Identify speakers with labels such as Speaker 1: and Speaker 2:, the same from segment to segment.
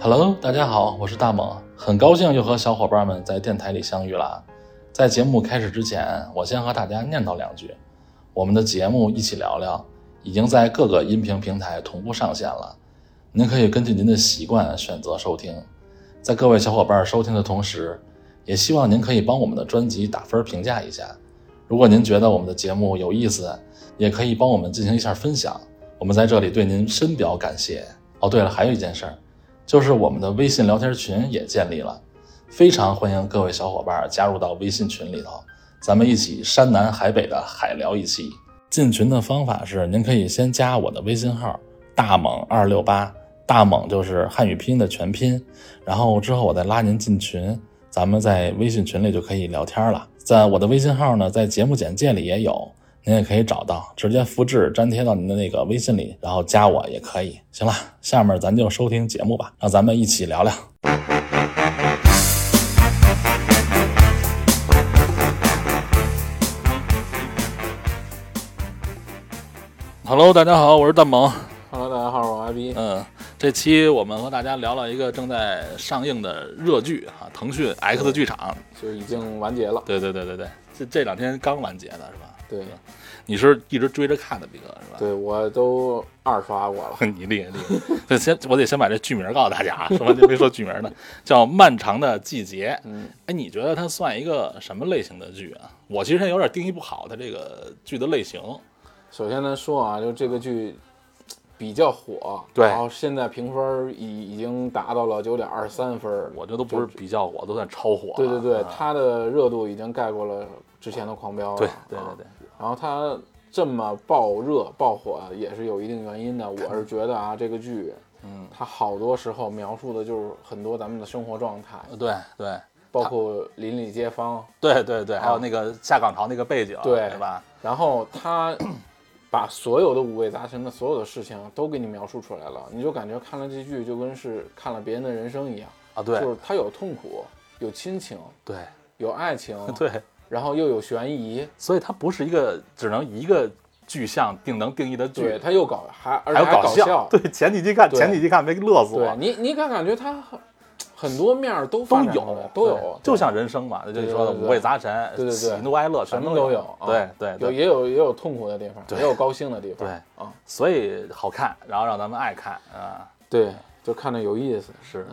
Speaker 1: Hello，大家好，我是大猛，很高兴又和小伙伴们在电台里相遇了。在节目开始之前，我先和大家念叨两句。我们的节目一起聊聊已经在各个音频平台同步上线了，您可以根据您的习惯选择收听。在各位小伙伴收听的同时，也希望您可以帮我们的专辑打分评价一下。如果您觉得我们的节目有意思，也可以帮我们进行一下分享。我们在这里对您深表感谢。哦，对了，还有一件事儿，就是我们的微信聊天群也建立了，非常欢迎各位小伙伴加入到微信群里头，咱们一起山南海北的海聊一期。进群的方法是，您可以先加我的微信号大猛二六八，大猛就是汉语拼音的全拼，然后之后我再拉您进群，咱们在微信群里就可以聊天了。在我的微信号呢，在节目简介里也有。您也可以找到，直接复制粘贴到您的那个微信里，然后加我也可以。行了，下面咱就收听节目吧，让咱们一起聊聊。Hello，大家好，我是蛋萌。
Speaker 2: Hello，大家好，我是阿 B。
Speaker 1: 嗯，这期我们和大家聊了一个正在上映的热剧啊，腾讯 X 剧场。
Speaker 2: 就已经完结了。
Speaker 1: 对对对对对，这这两天刚完结的是吧？
Speaker 2: 对
Speaker 1: 你是一直追着看的，毕哥是吧？
Speaker 2: 对，我都二刷过了。
Speaker 1: 你厉害厉害！对，先我得先把这剧名告诉大家啊，什么就没说剧名呢，叫《漫长的季节》。
Speaker 2: 嗯，
Speaker 1: 哎，你觉得它算一个什么类型的剧啊？我其实有点定义不好它这个剧的类型。
Speaker 2: 首先咱说啊，就这个剧 比较火，
Speaker 1: 对
Speaker 2: 然后现在评分已已经达到了九点二三分。
Speaker 1: 我这都不是比较火，都算超火。
Speaker 2: 对对对，
Speaker 1: 啊
Speaker 2: 它的热度已经盖过了之前的《狂飙》了。
Speaker 1: 对对
Speaker 2: 啊
Speaker 1: 对对，
Speaker 2: 然后它这么爆热爆火也是有一定原因的。我是觉得啊，这个剧，
Speaker 1: 嗯，
Speaker 2: 它好多时候描述的就是很多咱们的生活状态，
Speaker 1: 对对。
Speaker 2: 包括邻里街坊，
Speaker 1: 对对对，还有那个下岗潮那个背景，
Speaker 2: 对
Speaker 1: 对吧？
Speaker 2: 然后他把所有的五味杂陈的所有的事情都给你描述出来了，你就感觉看了这剧就跟是看了别人的人生一样，
Speaker 1: 啊，对。
Speaker 2: 就是他有痛苦，有亲情，
Speaker 1: 对。
Speaker 2: 有爱情，
Speaker 1: 对，
Speaker 2: 然后又有悬疑，
Speaker 1: 所以它不是一个只能一个具象定能定义的剧，
Speaker 2: 对，它又搞还而且还搞
Speaker 1: 笑。对，前几集看前几集看没乐死我。
Speaker 2: 对你你敢感觉它很很多面儿都
Speaker 1: 都有
Speaker 2: 都有
Speaker 1: 就像人生嘛，就是说的五味杂陈，
Speaker 2: 对对对
Speaker 1: 喜怒哀乐全
Speaker 2: 什么
Speaker 1: 都
Speaker 2: 有，啊。
Speaker 1: 对对。
Speaker 2: 有，也有也有痛苦的地方，也有高兴的地方，
Speaker 1: 对。
Speaker 2: 啊，
Speaker 1: 所以好看，然后让咱们爱看啊，
Speaker 2: 对，就看着有意思，
Speaker 1: 是。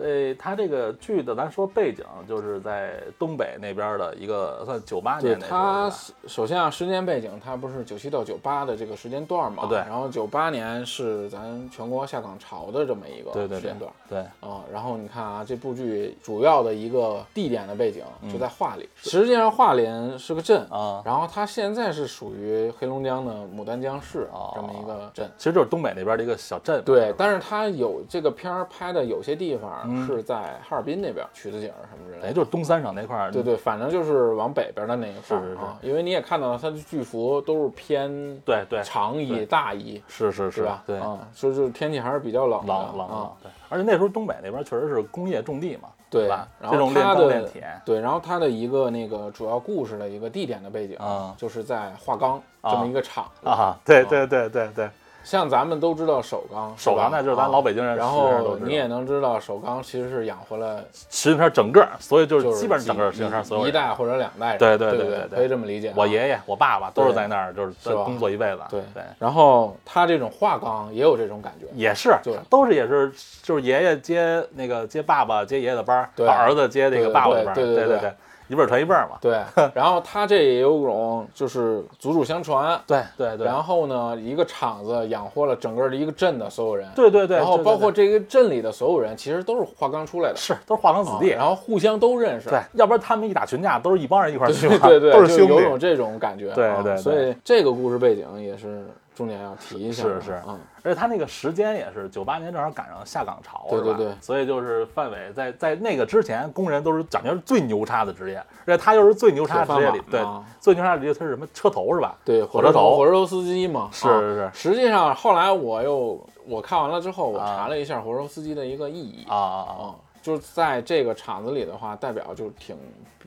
Speaker 2: 嗯
Speaker 1: 所以它这个剧的，咱说背景就是在东北那边的一个算九八年那时候
Speaker 2: 它首先啊，时间背景它不是九七到九八的这个时间段嘛？
Speaker 1: 啊对
Speaker 2: 然后九八年是咱全国下岗潮的这么一个
Speaker 1: 对对对
Speaker 2: 时间段。
Speaker 1: 对
Speaker 2: 啊、然后你看啊，这部剧主要的一个地点的背景就
Speaker 1: 嗯
Speaker 2: 在桦林，实际上桦林是个镇，
Speaker 1: 啊，
Speaker 2: 然后它现在是属于黑龙江的牡丹江市
Speaker 1: 哦
Speaker 2: 这么一个镇。
Speaker 1: 其实就是东北那边的一个小镇，
Speaker 2: 对但是它有这个片儿拍的有些地方
Speaker 1: 嗯
Speaker 2: 是在哈尔滨那边曲子景什么之类
Speaker 1: 哎，
Speaker 2: 的。
Speaker 1: 就是东三省那块儿，
Speaker 2: 对对，反正就是往北边的那一块儿啊，因为你也看到了，它的巨幅都是偏
Speaker 1: 对对，
Speaker 2: 长衣、大衣，
Speaker 1: 是是
Speaker 2: 是吧？
Speaker 1: 对，
Speaker 2: 啊，所以就是天气还是比较冷的
Speaker 1: 冷冷对，而且那时候东北那边确实是工业重地嘛，
Speaker 2: 对
Speaker 1: 吧？
Speaker 2: 然
Speaker 1: 这种炼
Speaker 2: 后它的
Speaker 1: 钢炼铁。
Speaker 2: 对，然后它的一个那个主要故事的一个地点的背景
Speaker 1: 啊
Speaker 2: 就是在化钢这么一个厂子。
Speaker 1: 啊，对对对对对，
Speaker 2: 像咱们都知道首钢，
Speaker 1: 首钢
Speaker 2: 吧
Speaker 1: 那就是咱
Speaker 2: 啊
Speaker 1: 老北京人
Speaker 2: 然后你也能知道，首钢其实是养活了
Speaker 1: 石景山整个，所以就
Speaker 2: 就是是
Speaker 1: 基本上整个石景山所有
Speaker 2: 一代或者两代人，
Speaker 1: 对
Speaker 2: 对对
Speaker 1: 对
Speaker 2: 可以这么理解啊。
Speaker 1: 我爷爷、我爸爸都是在那儿，就是工作一辈子。
Speaker 2: 对
Speaker 1: 对，
Speaker 2: 然后他这种化钢也有这种感觉，
Speaker 1: 也是
Speaker 2: 对，
Speaker 1: 都是也是，就是爷爷接那个接爸爸接爷爷的班把儿子接那个爸爸的班
Speaker 2: 对对对，
Speaker 1: 一辈传一辈嘛。
Speaker 2: 对。然后他这也有种就是祖祖相传，
Speaker 1: 对对对，
Speaker 2: 然后呢，一个厂子养活了整个的一个镇的所有人，
Speaker 1: 对对对，
Speaker 2: 然后
Speaker 1: 对对对
Speaker 2: 包括这个镇里的所有人，其实都是华钢出来的，
Speaker 1: 是都是华钢子弟，
Speaker 2: 啊然后互相都认识，
Speaker 1: 对，要不然他们一打群架都是一帮人一块儿去嘛，
Speaker 2: 对对，
Speaker 1: 都是兄弟。
Speaker 2: 就有种。这种感觉，
Speaker 1: 对对。
Speaker 2: 所以这个故事背景也是重点要提一下的，
Speaker 1: 是是。
Speaker 2: 嗯，
Speaker 1: 而且他那个时间也是九八年，正好赶上下岗潮，
Speaker 2: 对对。对
Speaker 1: 所以就是范伟在在那个之前，工人都是讲究是最牛叉的职业，而且他又是最牛叉的职业里对
Speaker 2: 啊，
Speaker 1: 最牛叉的职业他是什么车头是吧？
Speaker 2: 对，
Speaker 1: 火车头。
Speaker 2: 火车头司机嘛，
Speaker 1: 是
Speaker 2: 啊。
Speaker 1: 是是
Speaker 2: 实际上后来我又我看完了之后，我
Speaker 1: 啊。
Speaker 2: 查了一下火车头司机的一个意义。
Speaker 1: 啊啊啊！
Speaker 2: 啊，就是在这个厂子里的话，代表就挺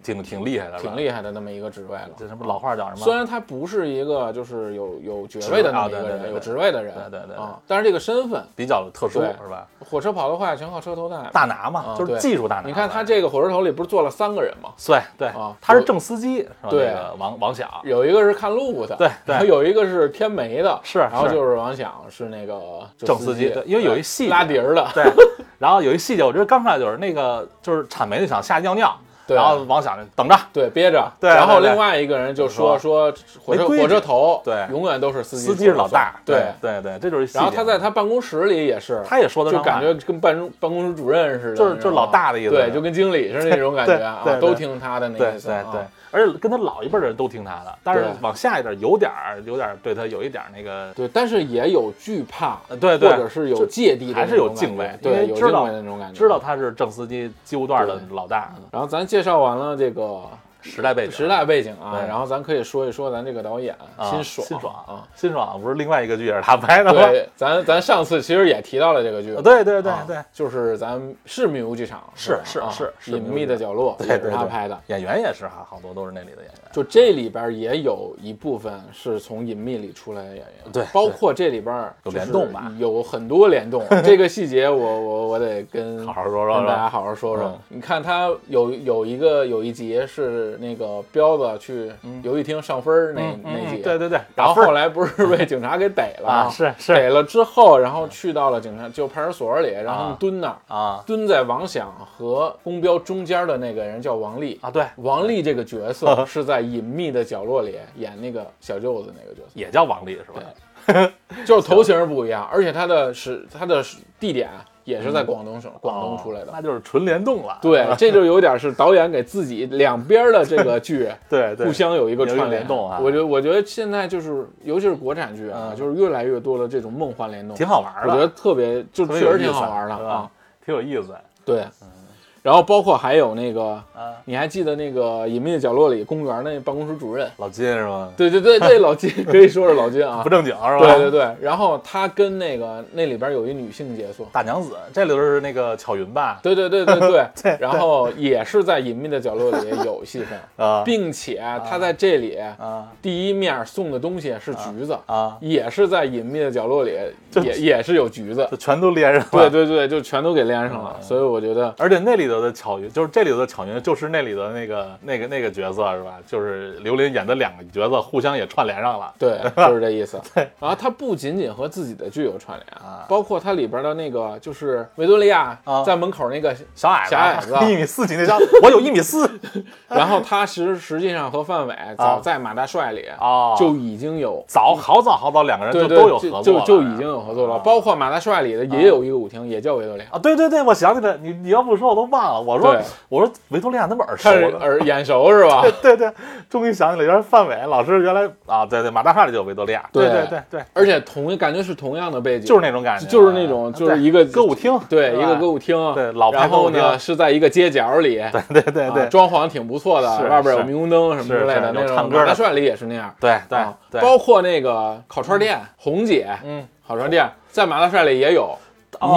Speaker 1: 挺挺厉害的，
Speaker 2: 挺厉害的那么一个职位了。
Speaker 1: 这什么老话叫什么？
Speaker 2: 虽然他不是一个就是有有爵位的那么一个人，
Speaker 1: 啊对对
Speaker 2: 有职位的人，
Speaker 1: 对对
Speaker 2: 啊，但是这个身份，
Speaker 1: 比较特殊是吧？
Speaker 2: 火车跑得快全靠车头带。
Speaker 1: 大拿嘛，就是技术大拿。
Speaker 2: 你看他这个火车头里不是坐了三个人吗？
Speaker 1: 对对
Speaker 2: 啊
Speaker 1: 他是正司机是吧？
Speaker 2: 对
Speaker 1: 那个王王响
Speaker 2: 有一个是看路的，
Speaker 1: 对对
Speaker 2: 有一个是天煤的，
Speaker 1: 是是
Speaker 2: 然后就是王响是那个
Speaker 1: 正司机对因为有一细节
Speaker 2: 拉笛儿的，
Speaker 1: 对，然后有一细节，我觉得刚出来就是那个就是铲煤的想下去尿尿，
Speaker 2: 对
Speaker 1: 然后王想着等着，
Speaker 2: 对，憋着。
Speaker 1: 对
Speaker 2: 然后另外一个人就说
Speaker 1: 说。
Speaker 2: 说火车火车头，
Speaker 1: 对。
Speaker 2: 永远都是司机
Speaker 1: 司机是老大，
Speaker 2: 对。
Speaker 1: 对。对，这就是。
Speaker 2: 然后他在他办公室里也是，
Speaker 1: 他也说的
Speaker 2: 就感觉跟办办公室主任似的，
Speaker 1: 就是就是老大的意思。
Speaker 2: 对，就跟经理似的那种感觉啊都听他的那
Speaker 1: 对
Speaker 2: 意思啊。
Speaker 1: 对对，而且跟他老一辈的人都听他的，但是往下一点有点儿有点儿对他有一点那个，
Speaker 2: 对，但是也有惧怕，
Speaker 1: 呃对对，
Speaker 2: 或者是有芥蒂
Speaker 1: 还是有敬畏，
Speaker 2: 对，有敬畏的那种感觉，
Speaker 1: 知道。他是正司机机务段的老大，
Speaker 2: 然后咱介绍完了这个
Speaker 1: 时代背景，
Speaker 2: 时代背景啊，然后咱可以说一说咱这个导演
Speaker 1: 啊
Speaker 2: 辛爽，
Speaker 1: 辛爽
Speaker 2: 啊。
Speaker 1: 辛爽不是另外一个剧也是他拍的吗？
Speaker 2: 对，咱咱上次其实也提到了这个剧，
Speaker 1: 对对对
Speaker 2: 啊
Speaker 1: 对，
Speaker 2: 就是咱是迷雾剧场，
Speaker 1: 是是是是
Speaker 2: 隐秘的角落，
Speaker 1: 对
Speaker 2: 也是他拍的。
Speaker 1: 演员也是哈，好多都是那里的演员。
Speaker 2: 就这里边也有一部分是从隐秘里出来的演员，
Speaker 1: 对
Speaker 2: 包括这里边
Speaker 1: 有联动吧
Speaker 2: 有很多联动。这个细节我我我得跟
Speaker 1: 好好说说
Speaker 2: 跟大家好好说说
Speaker 1: 嗯。
Speaker 2: 你看他有有一个有一集是那个彪子去游戏厅上分儿那
Speaker 1: 嗯
Speaker 2: 那集，
Speaker 1: 嗯对对对，
Speaker 2: 然后后来不是被警察给逮了
Speaker 1: 啊
Speaker 2: 吗？
Speaker 1: 是是。
Speaker 2: 逮了之后，然后去到了警察就派出所里，然后蹲那儿，
Speaker 1: 啊。
Speaker 2: 蹲在王响和公彪中间的那个人叫王丽。
Speaker 1: 啊，对，
Speaker 2: 王丽这个角色是在隐秘的角落里演那个小舅子那个角色，
Speaker 1: 也叫王丽是吧？
Speaker 2: 就是头型不一样，而且他的是他的地点也是在广东省，广东出来的。
Speaker 1: 哦那就是纯联动了。
Speaker 2: 对，这就有点是导演给自己两边的这个剧
Speaker 1: 对对，
Speaker 2: 互相有一个串
Speaker 1: 联动啊。
Speaker 2: 我觉得，我觉得现在就是，尤其是国产剧啊，
Speaker 1: 嗯。
Speaker 2: 就是越来越多的这种梦幻联动，
Speaker 1: 挺好玩的，
Speaker 2: 我觉得特别，就确实挺好玩的啊。？
Speaker 1: 挺有意思。
Speaker 2: 对，然后包括还有那个，
Speaker 1: 啊。
Speaker 2: 你还记得那个《隐秘的角落》里公园那办公室主任？
Speaker 1: 老金是吗？
Speaker 2: 对对对对，老金 可以说是老金啊
Speaker 1: 不。正经是吧？
Speaker 2: 对对对，然后他跟那个那里边有一女性角色，
Speaker 1: 大娘子，这里头是那个巧云吧？
Speaker 2: 对对对对对
Speaker 1: 对
Speaker 2: 然后也是在隐秘的角落里有戏份，
Speaker 1: 啊
Speaker 2: 并且他在这里
Speaker 1: 啊
Speaker 2: 第一面送的东西是橘子，
Speaker 1: 啊，
Speaker 2: 也是在隐秘的角落里也也是有橘子
Speaker 1: 就，全都连上了。
Speaker 2: 对对对，就全都给连上
Speaker 1: 嗯
Speaker 2: 了，所以我觉得
Speaker 1: 而且那里头的巧云，就是这里头的巧云，就是那里的那个那个那个角色是吧？就是刘琳演的两个角色互相也串联上了。
Speaker 2: 对，就是这意思。对然后他不仅仅和自己的剧有串联
Speaker 1: 啊
Speaker 2: 包括它里边的那个就是维多利亚
Speaker 1: 啊
Speaker 2: 在门口那个，
Speaker 1: 小矮子，
Speaker 2: 小矮子
Speaker 1: 一米四几那张，我有一米四
Speaker 2: 然后他实实际上和范伟早在马大帅里
Speaker 1: 啊，
Speaker 2: 就已经有。
Speaker 1: 早好早好早两个人就都有合作
Speaker 2: 就就已经有合作了，
Speaker 1: 啊
Speaker 2: 包括马大帅里的也有一个舞厅，也叫维多利亚。
Speaker 1: 啊，对对对，我想起来，你你要不说我都忘了。我说我说维多利亚那么耳熟
Speaker 2: 耳眼熟是吧？
Speaker 1: 对对对，终于想起来，原来范伟老师原来啊，对对，马大帅里就有维多利亚，对
Speaker 2: 对
Speaker 1: 对对对，
Speaker 2: 而且同感觉是同样的背景，
Speaker 1: 就是那种感觉，
Speaker 2: 就是那种就是一个
Speaker 1: 歌舞厅，
Speaker 2: 对一个歌舞厅，
Speaker 1: 对老牌
Speaker 2: 然后
Speaker 1: 歌舞厅
Speaker 2: 呢是在一个街角里，
Speaker 1: 对对对对
Speaker 2: 啊装潢挺不错的，外边有
Speaker 1: 是
Speaker 2: 霓虹灯什么之类的那
Speaker 1: 唱歌的
Speaker 2: 马大帅里也是那样，
Speaker 1: 对对
Speaker 2: 啊
Speaker 1: 对，
Speaker 2: 包括那个烤串店红姐，
Speaker 1: 嗯，
Speaker 2: 烤串店在马大帅里也有
Speaker 1: 哦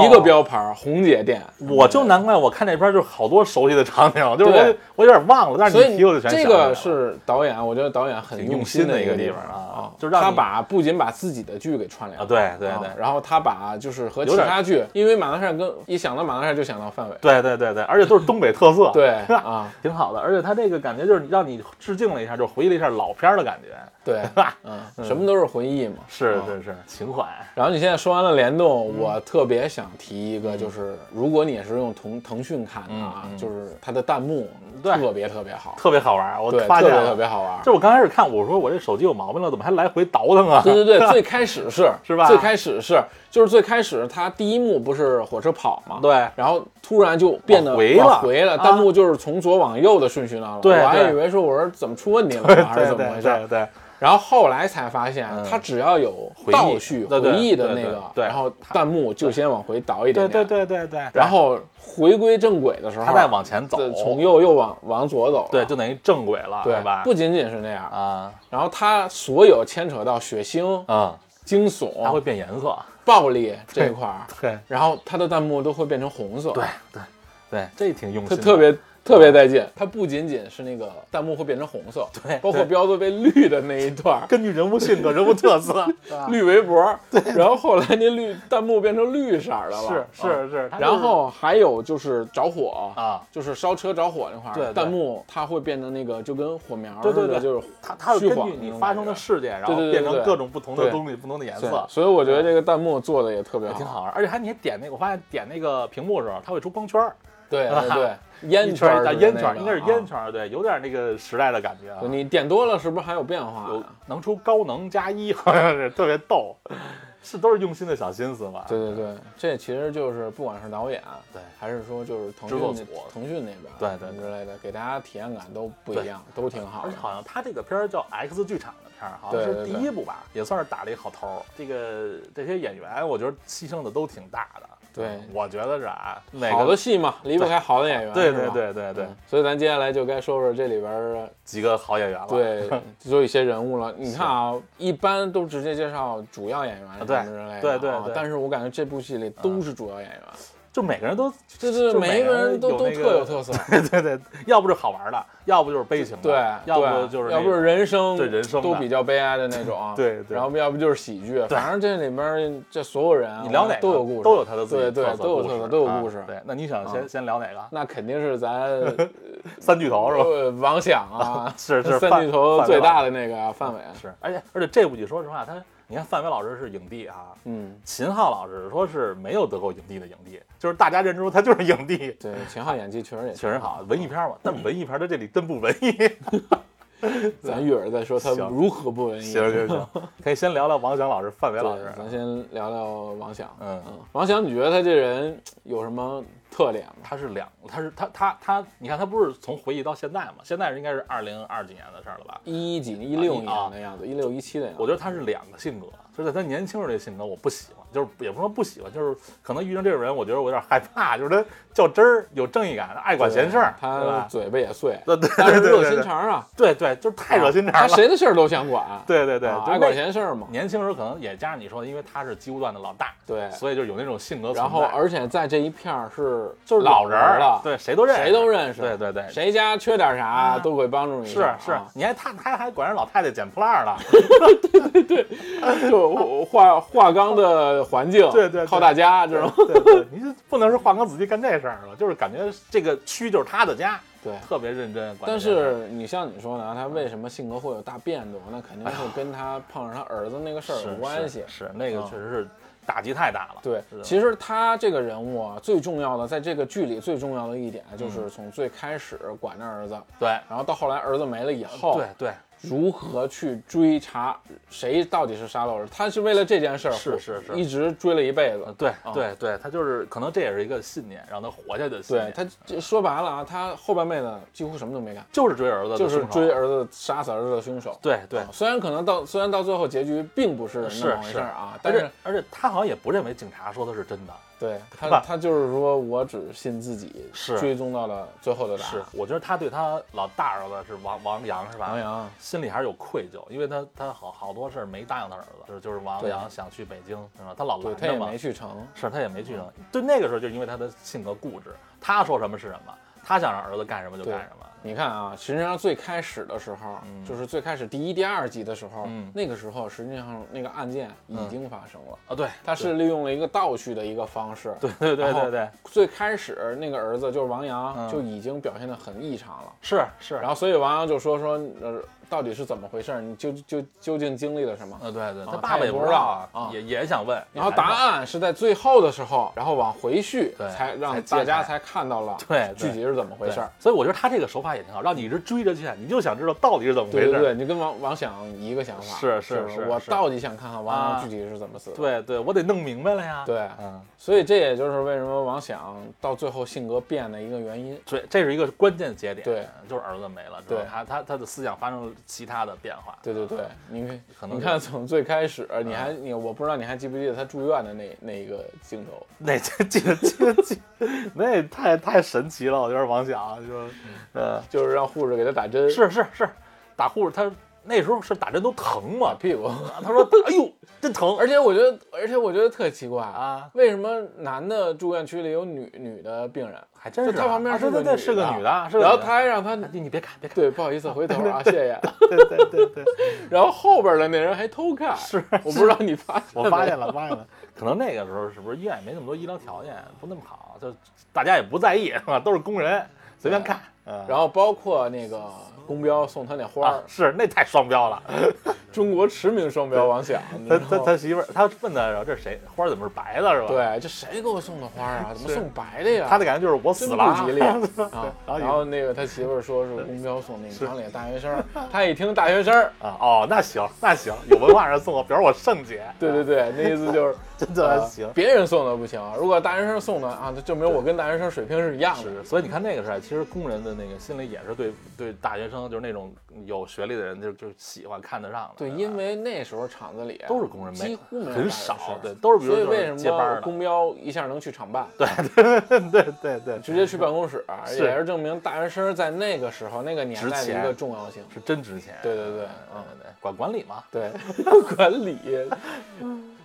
Speaker 2: 一个标牌红姐店，
Speaker 1: 我就难怪我看那片就是好多熟悉的场景，就是我我有点忘了，但是你提我就全想
Speaker 2: 这
Speaker 1: 起来了
Speaker 2: 个是导演，我觉得导演很
Speaker 1: 用
Speaker 2: 心
Speaker 1: 心的一个
Speaker 2: 地
Speaker 1: 地方啊
Speaker 2: 啊，
Speaker 1: 就让
Speaker 2: 他把不仅把自己的剧给串联
Speaker 1: 啊，
Speaker 2: 了。
Speaker 1: 对对对。
Speaker 2: 啊然后他把就是和其他剧，因为马大帅跟一想到马大帅就想到范伟，
Speaker 1: 对对对对，而且都是东北特色，
Speaker 2: 对 啊，
Speaker 1: 挺好的。而且他这个感觉就是让你致敬了一下，就是回忆了一下老片的感觉，
Speaker 2: 对，嗯，什么都是回忆嘛。啊
Speaker 1: 是是是，情怀。
Speaker 2: 然后你现在说完了联动，
Speaker 1: 嗯
Speaker 2: 我特别想提一个，就是如果你也是用腾腾讯看的啊，就是它的弹幕特别特别好，
Speaker 1: 特别好玩儿，我
Speaker 2: 对，特别
Speaker 1: 发现了。
Speaker 2: 特别好玩。
Speaker 1: 就我刚开始看，我说我这手机有毛病了，怎么还来回倒腾啊？
Speaker 2: 对对对，最开始是
Speaker 1: 是吧？
Speaker 2: 最开始是就是最开始它第一幕不是火车跑嘛，
Speaker 1: 对。
Speaker 2: 然后突然就变得
Speaker 1: 往回了。
Speaker 2: 回了，
Speaker 1: 啊。
Speaker 2: 弹幕就是从左往右的顺序上了，
Speaker 1: 对
Speaker 2: 我还以为说我说怎么出问题了吗还是怎么回事？
Speaker 1: 对对
Speaker 2: 然后后来才发现，
Speaker 1: 嗯。
Speaker 2: 它只要有倒叙回忆。的那个，
Speaker 1: 对
Speaker 2: 然后弹幕就先往回倒一点
Speaker 1: 对
Speaker 2: 点，
Speaker 1: 对对对对，
Speaker 2: 然后回归正轨的时候，
Speaker 1: 他再往前走，
Speaker 2: 呃从右又往往左走，
Speaker 1: 对，就等于正轨了，
Speaker 2: 对
Speaker 1: 吧？
Speaker 2: 不仅仅是那样，
Speaker 1: 啊，
Speaker 2: 然后它所有牵扯到血腥、
Speaker 1: 嗯，
Speaker 2: 惊悚
Speaker 1: 它会、变颜色，
Speaker 2: 暴力这一块儿，
Speaker 1: 对
Speaker 2: 然后它的弹幕都会变成红色，
Speaker 1: 对对，对，这挺用心的，
Speaker 2: 他特别特别带劲。它不仅仅是那个弹幕会变成红色，
Speaker 1: 对
Speaker 2: 包括标子被绿的那一段，
Speaker 1: 根据人物性格、人物特色，
Speaker 2: 绿围脖，对，然后后来那绿弹幕变成绿色的了，
Speaker 1: 是
Speaker 2: 啊。
Speaker 1: 是是，是
Speaker 2: 然后还有就是着火
Speaker 1: 啊，
Speaker 2: 就是烧车着火那块儿，弹幕它会变成那个就跟火苗似的，
Speaker 1: 对。
Speaker 2: 就是
Speaker 1: 它它会根据你发生的事件，然后变成各种不同的东西、不同的颜色，
Speaker 2: 所以我觉得这个弹幕做的也特别好，
Speaker 1: 挺好玩。而且还你还点那个，我发现点那个屏幕的时候，它会出光圈儿，
Speaker 2: 对对烟
Speaker 1: 圈烟圈儿，应该是
Speaker 2: 啊
Speaker 1: 烟圈儿，对，有点那个时代的感觉啊。
Speaker 2: 你点多了是不是还有变化
Speaker 1: 有？能出高能加一，好像是特别逗，是都是用心的小心思嘛。
Speaker 2: 对对对，这其实就是不管是导演，
Speaker 1: 对
Speaker 2: 还是说就是腾讯腾讯那边，
Speaker 1: 对对对
Speaker 2: 之类的，给大家体验感都不一样，都挺好的
Speaker 1: 而且。好像他这个片儿叫 X 剧场的片儿，好像是第一部吧，也算是打了一个好头儿。这个这些演员，我觉得牺牲的都挺大的。
Speaker 2: 对。
Speaker 1: 嗯我觉得是啊，哪个
Speaker 2: 好的戏嘛，离不开好的演员，
Speaker 1: 对对对对对。
Speaker 2: 嗯，所以咱接下来就该说说这里边
Speaker 1: 几个好演员了。
Speaker 2: 对，就有一些人物了。你看啊，一般都直接介绍主要演员什么
Speaker 1: 对
Speaker 2: 之类的啊，
Speaker 1: 对对对。
Speaker 2: 但是我感觉这部戏里都是主要演员，
Speaker 1: 就每个人都就是
Speaker 2: 每一个人都都特有特色。
Speaker 1: 对对对，要不是好玩的，要不就是悲情的，
Speaker 2: 对，
Speaker 1: 要不就是
Speaker 2: 要不是人生，
Speaker 1: 对人生
Speaker 2: 都比较悲哀的那种，
Speaker 1: 对对
Speaker 2: 然后要不就是喜剧，反正这里面这所有人啊，
Speaker 1: 你聊哪个
Speaker 2: 都有故事，
Speaker 1: 都有他的自己
Speaker 2: 对对都有特色，都有
Speaker 1: 啊
Speaker 2: 故事。
Speaker 1: 对，那你想先先聊哪个？
Speaker 2: 那肯定是咱
Speaker 1: 三巨头是吧？
Speaker 2: 呃王响啊，
Speaker 1: 是是
Speaker 2: 三巨头最大的那个范伟，
Speaker 1: 是，而且而且这部剧说实话，他你看范伟老师是影帝啊，
Speaker 2: 嗯，
Speaker 1: 秦昊老师说是没有得过影帝的影帝，就是大家认知他就是影帝，
Speaker 2: 对，秦昊演技确实也
Speaker 1: 确实好，文艺片嘛，但文艺片在这里真不文艺。
Speaker 2: 咱一会儿再说他 如何不文艺。
Speaker 1: 行行行，可以先聊聊王响老师、范伟老师。
Speaker 2: 咱先聊聊王响。
Speaker 1: 嗯
Speaker 2: 嗯，王响，你觉得他这人有什么特点吗？
Speaker 1: 他是两，他是他他他，你看他不是从回忆到现在嘛？现在应该是二零二几年的事儿了吧？
Speaker 2: 一几一六
Speaker 1: 啊
Speaker 2: 年的样子，一六一七的样子。
Speaker 1: 我觉得他是两个性格，就是在他年轻时候这性格我不喜欢，就是也不是说不喜欢，就是可能遇上这种人，我觉得我有点害怕，就是他较真儿，有正义感，爱管闲事儿，对
Speaker 2: 他
Speaker 1: 吧？
Speaker 2: 嘴巴也碎，
Speaker 1: 对对
Speaker 2: 但是热
Speaker 1: 对对对
Speaker 2: 心肠啊，
Speaker 1: 对对，就是太热心肠
Speaker 2: 他
Speaker 1: 了。
Speaker 2: 谁的事儿都想管，
Speaker 1: 对对对，
Speaker 2: 爱管闲事儿嘛。
Speaker 1: 年轻时候可能也加上你说的，因为他是机务段的老大，
Speaker 2: 对，
Speaker 1: 所以就有那种性格。
Speaker 2: 然后而且在这一片儿是
Speaker 1: 就是
Speaker 2: 老
Speaker 1: 人儿
Speaker 2: 了，
Speaker 1: 对，谁都认识，
Speaker 2: 谁都认识，
Speaker 1: 对对对，
Speaker 2: 谁家缺点啥
Speaker 1: 啊
Speaker 2: 都会帮助你
Speaker 1: 是。是
Speaker 2: 啊，
Speaker 1: 你还他他还管人老太太捡破烂儿了，
Speaker 2: 就化化钢的环境，
Speaker 1: 对对对
Speaker 2: 靠大家这种。
Speaker 1: 对对，你就不能是换个子弟干这事儿了，就是感觉这个区就是他的家，
Speaker 2: 对，
Speaker 1: 特别认真。
Speaker 2: 但是你像你说的啊，他为什么性格会有大变动？那肯定是跟他碰上他儿子那个事儿有关系。
Speaker 1: 是是那个
Speaker 2: 啊
Speaker 1: 确实是打击太大了。
Speaker 2: 对其实他这个人物啊，最重要的，在这个剧里最重要的一点，
Speaker 1: 嗯
Speaker 2: 就是从最开始管着儿子，
Speaker 1: 对
Speaker 2: 然后到后来儿子没了以后，
Speaker 1: 对对，
Speaker 2: 如何去追查谁到底是杀了儿子？他是为了这件事儿，
Speaker 1: 是是是
Speaker 2: 一直追了一辈子
Speaker 1: 呃。对
Speaker 2: 啊
Speaker 1: 对对，他就是可能这也是一个信念，让他活下去的信念。
Speaker 2: 对他这说白了啊，他后半辈子几乎什么都没干，
Speaker 1: 就是追儿子
Speaker 2: 就是追儿子、杀死儿子的凶手。
Speaker 1: 对对
Speaker 2: 啊，虽然可能到虽然到最后结局并不是那么回事儿啊，但是
Speaker 1: 而且他好像也不认为警察说的是真的。
Speaker 2: 对他
Speaker 1: 吧
Speaker 2: 他就是说我只信自己，
Speaker 1: 是
Speaker 2: 追踪到了最后的答案。
Speaker 1: 是，我觉得他对他老大儿子是王王阳是吧？
Speaker 2: 王阳
Speaker 1: 心里还是有愧疚，因为他他好好多事儿没答应他儿子，就是就是王
Speaker 2: 对
Speaker 1: 阳想去北京是吧？他老
Speaker 2: 对他也
Speaker 1: 拦着嘛
Speaker 2: 没，去成，
Speaker 1: 是他也没去成。对那个时候就因为他的性格固执，他说什么是什么，他想让儿子干什么就干什么。
Speaker 2: 你看啊，实际上最开始的时候，
Speaker 1: 嗯。
Speaker 2: 就是最开始第一、第二集的时候，
Speaker 1: 嗯。
Speaker 2: 那个时候实际上那个案件已经发生了，
Speaker 1: 啊，对，
Speaker 2: 他是利用了一个倒叙的一个方式。
Speaker 1: 对对对对对，
Speaker 2: 最开始那个儿子就是王阳、
Speaker 1: 嗯。
Speaker 2: 就已经表现得很异常了，
Speaker 1: 是是，
Speaker 2: 然后所以王阳就说说呃到底是怎么回事？你究究究竟经历了什么？
Speaker 1: 呃对对，
Speaker 2: 啊
Speaker 1: 他爸爸也不知道啊
Speaker 2: 也
Speaker 1: 也也想问，
Speaker 2: 然后答案是在最后的时候，然后往回续，才让大家才看到了
Speaker 1: 对对
Speaker 2: 具体是怎么回事儿。
Speaker 1: 所以我觉得他这个手法也挺好，让你一直追着去，你就想知道到底是怎么回事。
Speaker 2: 对对对，你跟王王想一个想法，
Speaker 1: 是是
Speaker 2: 是我到底想看看王具体是怎么死的。
Speaker 1: 对对我得弄明白了呀。
Speaker 2: 对
Speaker 1: 嗯，
Speaker 2: 所以这也就是为什么王想到最后性格变的一个原因。
Speaker 1: 对，这是一个关键节点。
Speaker 2: 对，
Speaker 1: 就是儿子没了，
Speaker 2: 对
Speaker 1: 他他他的思想发生了其他的变化。
Speaker 2: 对对对，你看，
Speaker 1: 可能
Speaker 2: 你看从最开始，你还你我不知道你还记不记得他住院的那那一个镜头？
Speaker 1: 那这记得记得记，那也太太神奇了，我觉得王想就，呃，
Speaker 2: 就是让护士给他打针，
Speaker 1: 是是是，打护士他那时候是打针都疼嘛，
Speaker 2: 屁股。
Speaker 1: 他说哎呦真疼，
Speaker 2: 而且我觉得，而且我觉得特奇怪
Speaker 1: 啊，
Speaker 2: 为什么男的住院区里有女女的病人？
Speaker 1: 还真是啊。
Speaker 2: 就他旁边
Speaker 1: 啊
Speaker 2: 是个
Speaker 1: 对对对，是个
Speaker 2: 女
Speaker 1: 女的，是个
Speaker 2: 然后他还让他
Speaker 1: 你你别看别看，
Speaker 2: 对，不好意思，回头啊，谢谢。
Speaker 1: 对对对对，
Speaker 2: 然后后边的那人还偷看，
Speaker 1: 是
Speaker 2: 我不知道你发现
Speaker 1: 我发现了，发现了，可能那个时候是不是医院也没那么多医疗条件，不那么好，就大家也不在意，是吧？都是工人，随便看。嗯，
Speaker 2: 然后包括那个公标送他那花儿
Speaker 1: 啊，，是那太双标了。
Speaker 2: 中国驰名双标王响，你
Speaker 1: 他他他媳妇儿，他问他说这是谁？花儿怎么是白的，是吧？，
Speaker 2: 对，这谁给我送的花儿啊？怎么送白的呀？
Speaker 1: 他的感觉就是我死了啊，
Speaker 2: 不吉利啊！
Speaker 1: 然后
Speaker 2: 那个他媳妇儿说是公标送那个厂里的大学生，他一听大学生，
Speaker 1: 啊哦，那行那行，有文化人送我，表示我圣洁。
Speaker 2: 对对对，那意思就是
Speaker 1: 真的
Speaker 2: 呃
Speaker 1: 行。
Speaker 2: 别人送的不行，如果大学生送的啊，就证明我跟大学生水平是一样的。
Speaker 1: 是，所以你看那个时候，其实工人的那个心里也是对对大学生，就是那种有学历的人，就就喜欢看得上的。
Speaker 2: 对，因为那时候厂子里
Speaker 1: 都是工人，没
Speaker 2: 几乎没有
Speaker 1: 很少，对，都是比如说
Speaker 2: 所以为什么公标一下能去厂办，
Speaker 1: 对对对对对，
Speaker 2: 直接去办公室，也是证明大学生在那个时候那个年代的一个重要性。
Speaker 1: 是真值钱。
Speaker 2: 对对对
Speaker 1: 嗯管管理嘛，
Speaker 2: 对，管理。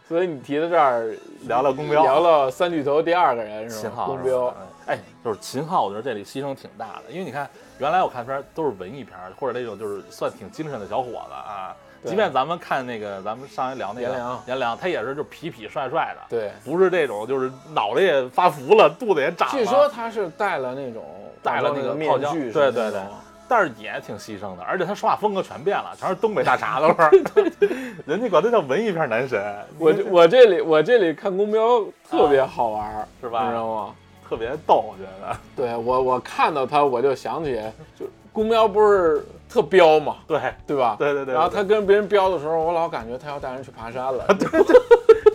Speaker 2: 所以你提到这儿，
Speaker 1: 聊聊公标，
Speaker 2: 聊聊三巨头第二个人是吧？
Speaker 1: 秦昊
Speaker 2: 公标
Speaker 1: 吧，哎，就是秦昊，我觉得这里牺牲挺大的，因为你看，原来我看片都是文艺片，或者那种就是算挺精神的小伙子啊。
Speaker 2: 对
Speaker 1: 即便咱们看那个，咱们上一聊那个
Speaker 2: 颜良
Speaker 1: 颜良，他也是就痞痞帅帅的，
Speaker 2: 对。
Speaker 1: 不是这种就是脑袋也发福了，肚子也长了。
Speaker 2: 据说他是戴了那种
Speaker 1: 戴了那
Speaker 2: 那
Speaker 1: 个
Speaker 2: 面具，
Speaker 1: 对对对但是也挺牺牲的，而且他说话风格全变了，全是东北大碴子味儿。人家管他叫文艺片男神，
Speaker 2: 我我这里我这里看公标特别好玩儿，
Speaker 1: 是吧
Speaker 2: 你知道吗？
Speaker 1: 特别逗，我觉得。
Speaker 2: 对我我看到他我就想起，就公标不是特彪嘛，
Speaker 1: 对
Speaker 2: 对吧？
Speaker 1: 对对对，
Speaker 2: 然后他跟别人飙的时候，我老感觉他要带人去爬山了。
Speaker 1: 对对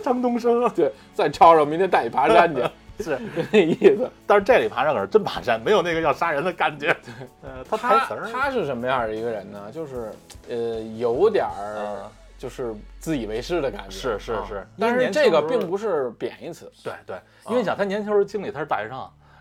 Speaker 1: 张东升啊
Speaker 2: 对，再吵吵，明天带你爬山去，
Speaker 1: 是，
Speaker 2: 那意思。
Speaker 1: 但是这里爬山可是真爬山，没有那个要杀人的感觉。呃，他台
Speaker 2: 他
Speaker 1: 词儿，
Speaker 2: 他是什么样的一个人呢？就是呃，有点儿
Speaker 1: 嗯，
Speaker 2: 就是自以为是的感觉。
Speaker 1: 是是
Speaker 2: 啊
Speaker 1: 是
Speaker 2: 但是这个并不是贬义词。
Speaker 1: 对对，因为你想他年轻时候经历他是大学生，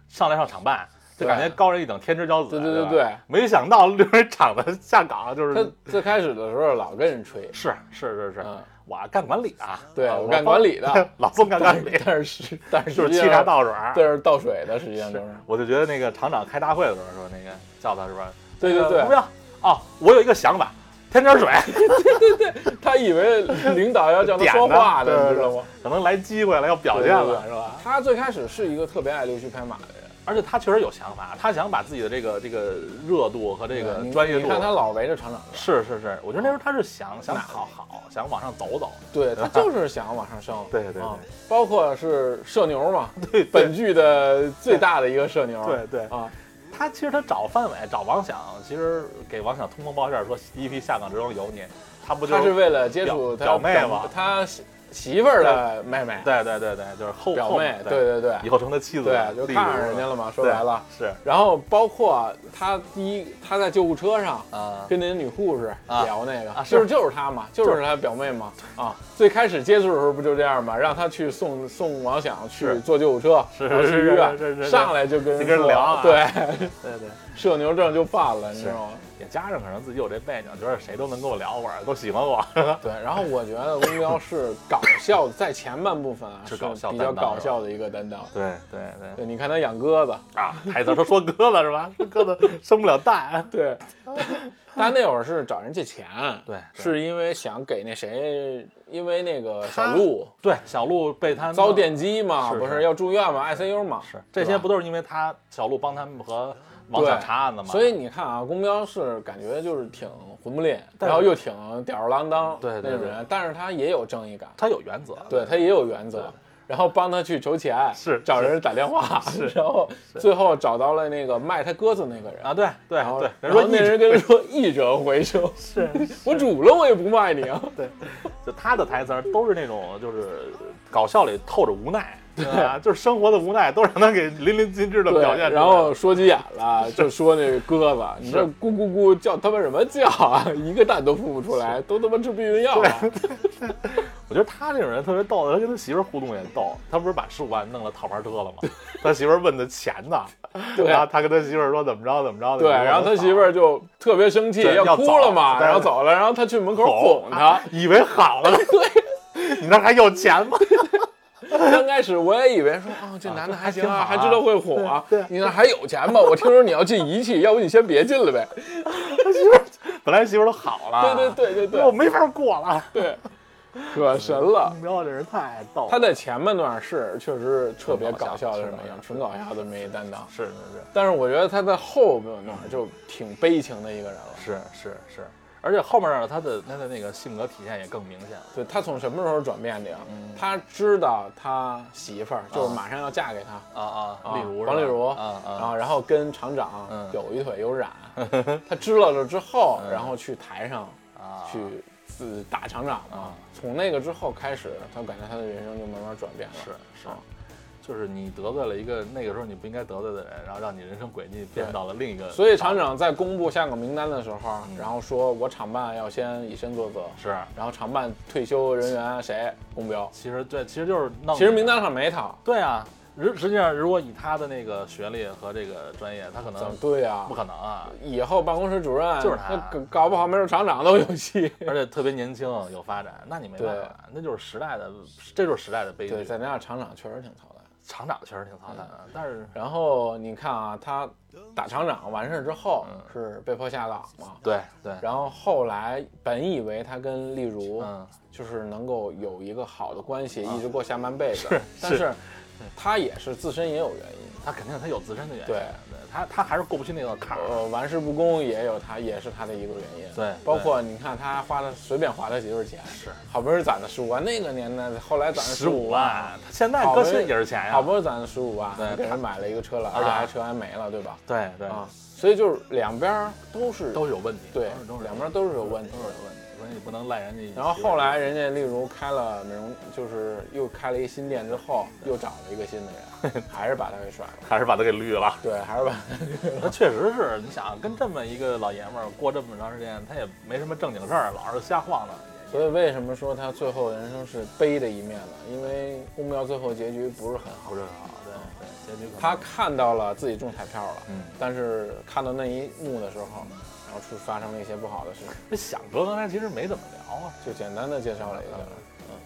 Speaker 1: 上来上厂办。就感觉高人一等，天之骄子。
Speaker 2: 对对对对，
Speaker 1: 没想到六人厂子下岗就是
Speaker 2: 他最开始的时候老跟人吹，
Speaker 1: 是是是是，
Speaker 2: 嗯，
Speaker 1: 我干管理的，
Speaker 2: 对
Speaker 1: 啊
Speaker 2: 我干管理的，
Speaker 1: 老宋干管理，
Speaker 2: 但是但是
Speaker 1: 就是沏茶倒水儿。
Speaker 2: 这是倒水的，实际上就是。
Speaker 1: 我就觉得那个厂长开大会的时候说，那个叫他是吧？
Speaker 2: 对对对。
Speaker 1: 不，要哦，我有一个想法，添点水，对对对
Speaker 2: 他以为领导要叫他说话
Speaker 1: 点的
Speaker 2: 知道吗？
Speaker 1: 可能来机会了，要表现了，是吧？
Speaker 2: 他最开始是一个特别爱溜须拍马的人，
Speaker 1: 而且他确实有想法，他想把自己的这个这个热度和这个专业度。
Speaker 2: 你，看他老围着厂长。转，
Speaker 1: 是是是，我觉得那时候他是想想好好，想往上走走。
Speaker 2: 对他就是想往上升。
Speaker 1: 对对对。
Speaker 2: 啊包括是社牛嘛，
Speaker 1: 对
Speaker 2: 本剧的最大的一个社牛。
Speaker 1: 对对，
Speaker 2: 啊，
Speaker 1: 他其实他找范伟找王响，其实给王响通风报信说第一批下岗职工有你，他不就
Speaker 2: 他是为了接触他
Speaker 1: 表表妹嘛
Speaker 2: 他媳媳妇儿的妹妹，
Speaker 1: 对对对对，就是后后
Speaker 2: 表妹，
Speaker 1: 对。
Speaker 2: 对对对。
Speaker 1: 以后成他妻子
Speaker 2: 对
Speaker 1: 了，，
Speaker 2: 就看上人家了嘛，说白了。
Speaker 1: 是。
Speaker 2: 然后包括他第一，他在救护车上
Speaker 1: 啊，
Speaker 2: 跟那女护士
Speaker 1: 啊。
Speaker 2: 聊那个，
Speaker 1: 啊
Speaker 2: 就是就是他嘛，就是。他表妹嘛啊。最开始接触的时候不就这样嘛，让他去送送王响去
Speaker 1: 是。
Speaker 2: 坐救护车，
Speaker 1: 是是是
Speaker 2: 医院上来就跟人
Speaker 1: 就跟人聊啊。
Speaker 2: 对，
Speaker 1: 对对，
Speaker 2: 社牛症就犯了，你知道吗？
Speaker 1: 也加上可能自己有这背景，觉得谁都能跟我聊会儿，都喜欢我。
Speaker 2: 对，然后我觉得翁彪是搞笑，在前半部分啊
Speaker 1: 是搞笑
Speaker 2: 比较搞笑的一个担当。
Speaker 1: 对对对
Speaker 2: 对，你看他养鸽子，
Speaker 1: 啊，台词他说鸽子是吧？说鸽子生不了蛋。
Speaker 2: 对，他那会儿是找人借钱，
Speaker 1: 对对
Speaker 2: 是因为想给那谁，因为那个小
Speaker 1: 他
Speaker 2: 鹿
Speaker 1: 对，小鹿被他
Speaker 2: 遭
Speaker 1: 电
Speaker 2: 电击嘛，不是要住院嘛，ICU 嘛，
Speaker 1: 是这些不都是因为他小鹿帮他们和王
Speaker 2: 对
Speaker 1: 响查案子嘛？
Speaker 2: 所以你看啊，公标是感觉就是挺混不吝，然后又挺吊儿郎当
Speaker 1: 对
Speaker 2: 那种人，但是他也有正义感，
Speaker 1: 他有原则。
Speaker 2: 对他也有原则。然后帮他去筹钱，
Speaker 1: 是
Speaker 2: 找人打电话，是 然后最后找到了那个卖他鸽子那个人
Speaker 1: 啊，对对
Speaker 2: 然后
Speaker 1: 对，
Speaker 2: 然后那人跟他说一折回收，
Speaker 1: 是
Speaker 2: 我煮了我也不卖你啊。对。
Speaker 1: 就他的台词都是那种就是搞笑里透着无奈，对啊？就是生活的无奈都让他给淋漓尽致的表现出来。
Speaker 2: 然后说急眼了，就说那鸽子，你这咕咕咕叫他妈什么叫啊？一个蛋都孵不出来，都他妈吃避孕药了。
Speaker 1: 我觉得他这种人特别逗，他跟他媳妇儿互动也逗。他不是把十五万弄了套牌车了吗？他媳妇儿问他钱呢，
Speaker 2: 对
Speaker 1: 然后他跟他媳妇儿说怎么着怎么着的。
Speaker 2: 对，然后他媳妇儿就特别生气，
Speaker 1: 要
Speaker 2: 哭了嘛，然后走了，然后他去门口哄他，
Speaker 1: 以为好了，对，你那还有钱吗？
Speaker 2: 刚开始我也以为说，哦，这男的还行啊，还知道会火啊。
Speaker 1: 对
Speaker 2: 你那还有钱吗？我听说你要进仪器，要不你先别进了呗。
Speaker 1: 媳妇本来媳妇都好了，
Speaker 2: 对对对对对
Speaker 1: 我没法过了。
Speaker 2: 对，可神了。
Speaker 1: 目标这人太逗了，
Speaker 2: 他在前半段是确实特别搞笑的这么样纯搞笑的这么一担当，
Speaker 1: 是是是
Speaker 2: 但是我觉得他在后半段就挺悲情的一个人了。
Speaker 1: 是是是，而且后面呢，他的他的那个性格体现也更明显了。
Speaker 2: 对他从什么时候转变的呀？
Speaker 1: 嗯。
Speaker 2: 他知道他媳妇儿就是马上要嫁给他，
Speaker 1: 啊啊，
Speaker 2: 啊
Speaker 1: 例如
Speaker 2: 王丽茹
Speaker 1: 啊啊，
Speaker 2: 啊，然后跟厂长
Speaker 1: 嗯。
Speaker 2: 有一腿有染，他知道了之后，
Speaker 1: 嗯。
Speaker 2: 然后去台上
Speaker 1: 啊。
Speaker 2: 去自打厂长嘛
Speaker 1: 啊。
Speaker 2: 从那个之后开始，他感觉他的人生就慢慢转变了。
Speaker 1: 是是。
Speaker 2: 啊，
Speaker 1: 就是你得罪了一个那个时候你不应该得罪的人，然后让你人生轨迹变到了另一个。
Speaker 2: 所以厂长在公布下岗名单的时候，
Speaker 1: 嗯
Speaker 2: 然后说我厂办要先以身作则，
Speaker 1: 是，
Speaker 2: 然后厂办退休人员谁公标？
Speaker 1: 其实对，其实就是弄。
Speaker 2: 其实名单上没他，
Speaker 1: 对啊，实实际上如果以他的那个学历和这个专业，他可能
Speaker 2: 对啊
Speaker 1: 不？可能啊，
Speaker 2: 以后办公室主任
Speaker 1: 就是他
Speaker 2: 那搞搞不好没准厂长都有戏。
Speaker 1: 而且特别年轻有发展，那你没办法，那就是时代的，这就是时代的悲
Speaker 2: 对，
Speaker 1: 剧。
Speaker 2: 再加上厂长确实挺操蛋。
Speaker 1: 厂长确实挺操蛋的，但是
Speaker 2: 然后你看啊，他打厂长完事儿之后
Speaker 1: 嗯
Speaker 2: 是被迫下岗嘛，
Speaker 1: 对对，
Speaker 2: 然后后来本以为他跟丽茹
Speaker 1: 嗯，
Speaker 2: 就是能够有一个好的关系，一直过下半辈子
Speaker 1: 是，
Speaker 2: 但是他也是自身也有原因。
Speaker 1: 他肯定他有自身的原因，
Speaker 2: 对
Speaker 1: 他他还是过不去那个坎儿。
Speaker 2: 呃，玩世不恭也有他，也是他的一个原因。
Speaker 1: 对
Speaker 2: 包括你看他花的随便花他媳妇儿钱，
Speaker 1: 是
Speaker 2: 好不容易攒的十五万，那个年代后来攒了
Speaker 1: 十五
Speaker 2: 五
Speaker 1: 万，他现在搁心里也是钱呀。
Speaker 2: 好不容易攒了十五万，
Speaker 1: 对
Speaker 2: 给人买了一个车了，而且还车还没了，对吧？
Speaker 1: 对对，
Speaker 2: 啊，所以就是两边都是
Speaker 1: 都是有问题，
Speaker 2: 对两边都是有问题
Speaker 1: 都是有问题，所以你不能赖人家。
Speaker 2: 然后后来人家例如开了美容，就是又开了一新店之后，又找了一个新的人，还是把他给甩了。
Speaker 1: 还是把他给绿了。
Speaker 2: 对，还是把
Speaker 1: 他确实是，你想跟这么一个老爷们儿过这么长时间，他也没什么正经事儿，老是瞎晃荡。
Speaker 2: 所以为什么说他最后人生是悲的一面呢？因为公庙最后结局不是很好
Speaker 1: 不。是很好，对对，结局
Speaker 2: 他看到了自己中彩票了，
Speaker 1: 嗯，
Speaker 2: 但是看到那一幕的时候，然后出发生了一些不好的事情，
Speaker 1: 这响哥刚才其实没怎么聊啊。
Speaker 2: 就简单的介绍了一下。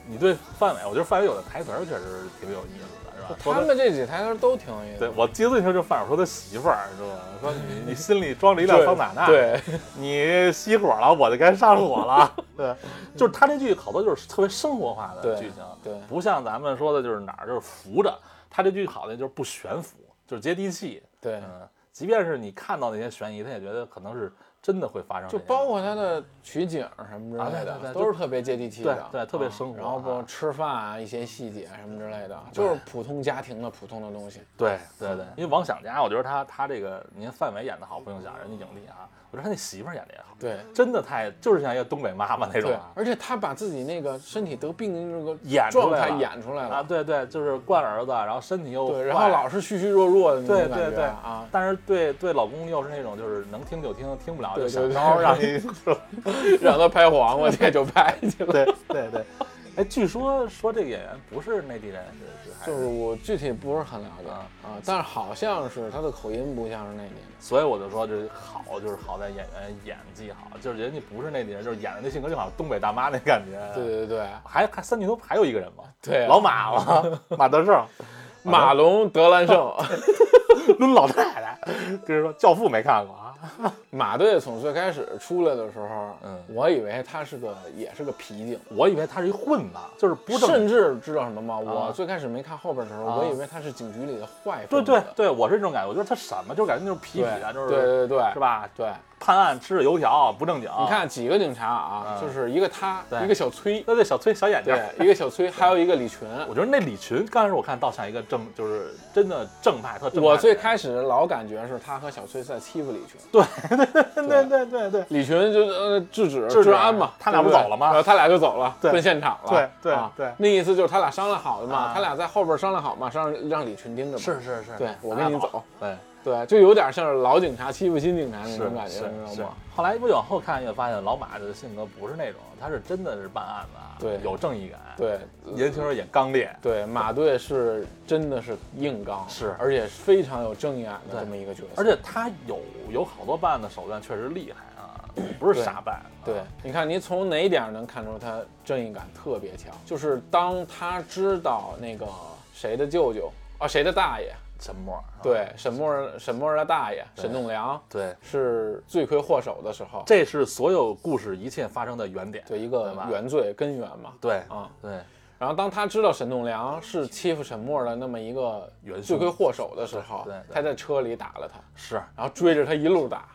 Speaker 1: 你对范伟，我觉得范伟有的台词确实挺有意思的，是吧？
Speaker 2: 他们这几台词都挺有意思。
Speaker 1: 对我记得最清楚就是范伟说他媳妇儿，是吧？说你 你心里装着一辆桑塔纳，，
Speaker 2: 对，
Speaker 1: 你熄火了，我就该上火了。对，就是他这句好多就是特别生活化的剧情，
Speaker 2: 对
Speaker 1: 不像咱们说的就是哪儿就是扶着，他这句好的就是不悬浮，就是接地气。
Speaker 2: 对，
Speaker 1: 嗯，即便是你看到那些悬疑，他也觉得可能是真的会发生。
Speaker 2: 就包括他的取景什么之类
Speaker 1: 啊对
Speaker 2: 的，
Speaker 1: 对对
Speaker 2: 都是特别接地气的，
Speaker 1: 对对特别
Speaker 2: 啊
Speaker 1: 生活
Speaker 2: 然后包括
Speaker 1: 啊。
Speaker 2: 吃饭啊，一些细节什么之类的，就是普通家庭的普通的东西。
Speaker 1: 对对对，因为王想家，我觉得他他这个，您范伟演的好，不用想人家影帝啊，我觉得他那媳妇儿演的也好，
Speaker 2: 对
Speaker 1: 真的太就是像一个东北妈妈那种。
Speaker 2: 而且他把自己那个身体得病的那个
Speaker 1: 演出
Speaker 2: 状态
Speaker 1: 来了
Speaker 2: 演出来了
Speaker 1: 啊，对对，就是惯儿子，然后身体又
Speaker 2: 对，然后老是虚虚弱弱的那种感觉
Speaker 1: 对对
Speaker 2: 啊，
Speaker 1: 但是对对老公又是那种就是能听就听，听不了就想
Speaker 2: 对对对
Speaker 1: 招让你
Speaker 2: 让他拍黄瓜去就拍去了。
Speaker 1: 对对对。哎，据说说这个演员不是内地人，是是
Speaker 2: 就是我具体不是很了解
Speaker 1: 啊
Speaker 2: 啊，但是好像是他的口音不像是内地的。
Speaker 1: 所以我就说这好，就是好在演员演技好，就是人家不是内地人，就是演的那性格就好像东北大妈那感觉。
Speaker 2: 对对对
Speaker 1: 还还三巨头还有一个人吗？
Speaker 2: 对啊，
Speaker 1: 老马嘛，马德胜，
Speaker 2: 马龙德兰胜，
Speaker 1: 抡老太太，跟人说《教父》没看过啊？
Speaker 2: 马队从最开始出来的时候，
Speaker 1: 嗯
Speaker 2: 我以为他是个也是个皮警，
Speaker 1: 我以为他是一混子，就是不正
Speaker 2: 甚至知道什么吗？我最开始没看后边的时候，
Speaker 1: 啊
Speaker 2: 我以为他是警局里的坏
Speaker 1: 对。对对，我是这种感觉，我觉得他什么，就感觉那种痞
Speaker 2: 对
Speaker 1: 痞的，就是
Speaker 2: 对对对
Speaker 1: 是吧？
Speaker 2: 对，
Speaker 1: 判案吃着油条，不正经。
Speaker 2: 你，看几个警察啊，
Speaker 1: 嗯
Speaker 2: 就是一个他，
Speaker 1: 对
Speaker 2: 一个小崔，
Speaker 1: 对对，小崔小眼睛。
Speaker 2: 对，一个小崔，还有一个李群。
Speaker 1: 我觉得那李群刚开始我看倒像一个正，就是真的正派，特正派。
Speaker 2: 我最开始老感觉是他和小崔在欺负李群，
Speaker 1: 对对对对对对，
Speaker 2: 李群就呃制止治安嘛，
Speaker 1: 他俩不走了吗
Speaker 2: 然后他俩就走了，奔现场了。
Speaker 1: 对对
Speaker 2: 啊
Speaker 1: 对
Speaker 2: 那意思就是他俩商量好的嘛
Speaker 1: 啊，
Speaker 2: 他俩在后边商量好嘛，商量让李群盯着嘛。
Speaker 1: 是是是，
Speaker 2: 对我跟你走。
Speaker 1: 对。
Speaker 2: 对，就有点像是老警察欺负新警察那种感觉，你知道吗？。
Speaker 1: 后来不往后看又发现，老马的性格不是那种，他是真的是办案子啊，
Speaker 2: 对
Speaker 1: 有正义感，，
Speaker 2: 对
Speaker 1: 年轻时候也刚烈，
Speaker 2: 对，马队是真的是硬刚，
Speaker 1: 是
Speaker 2: 而且非常有正义感的这么一个角色。
Speaker 1: 而且他有有好多办案的手段确实厉害啊，不是傻办。
Speaker 2: 对，你看，你从哪一点能看出他正义感特别强？就是当他知道那个谁的舅舅啊，谁的大爷，
Speaker 1: 沈默，
Speaker 2: 对，沈默沈默的大爷沈栋梁
Speaker 1: 对，
Speaker 2: 是罪魁祸首的时候，
Speaker 1: 这是所有故事一切发生的原点。
Speaker 2: 对一个原罪根源嘛。
Speaker 1: 对
Speaker 2: 啊，
Speaker 1: 对，
Speaker 2: 然后当他知道沈栋梁是欺负沈默的那么一个罪魁祸首的时候他在车里打了他，
Speaker 1: 是。
Speaker 2: 然后追着他一路打。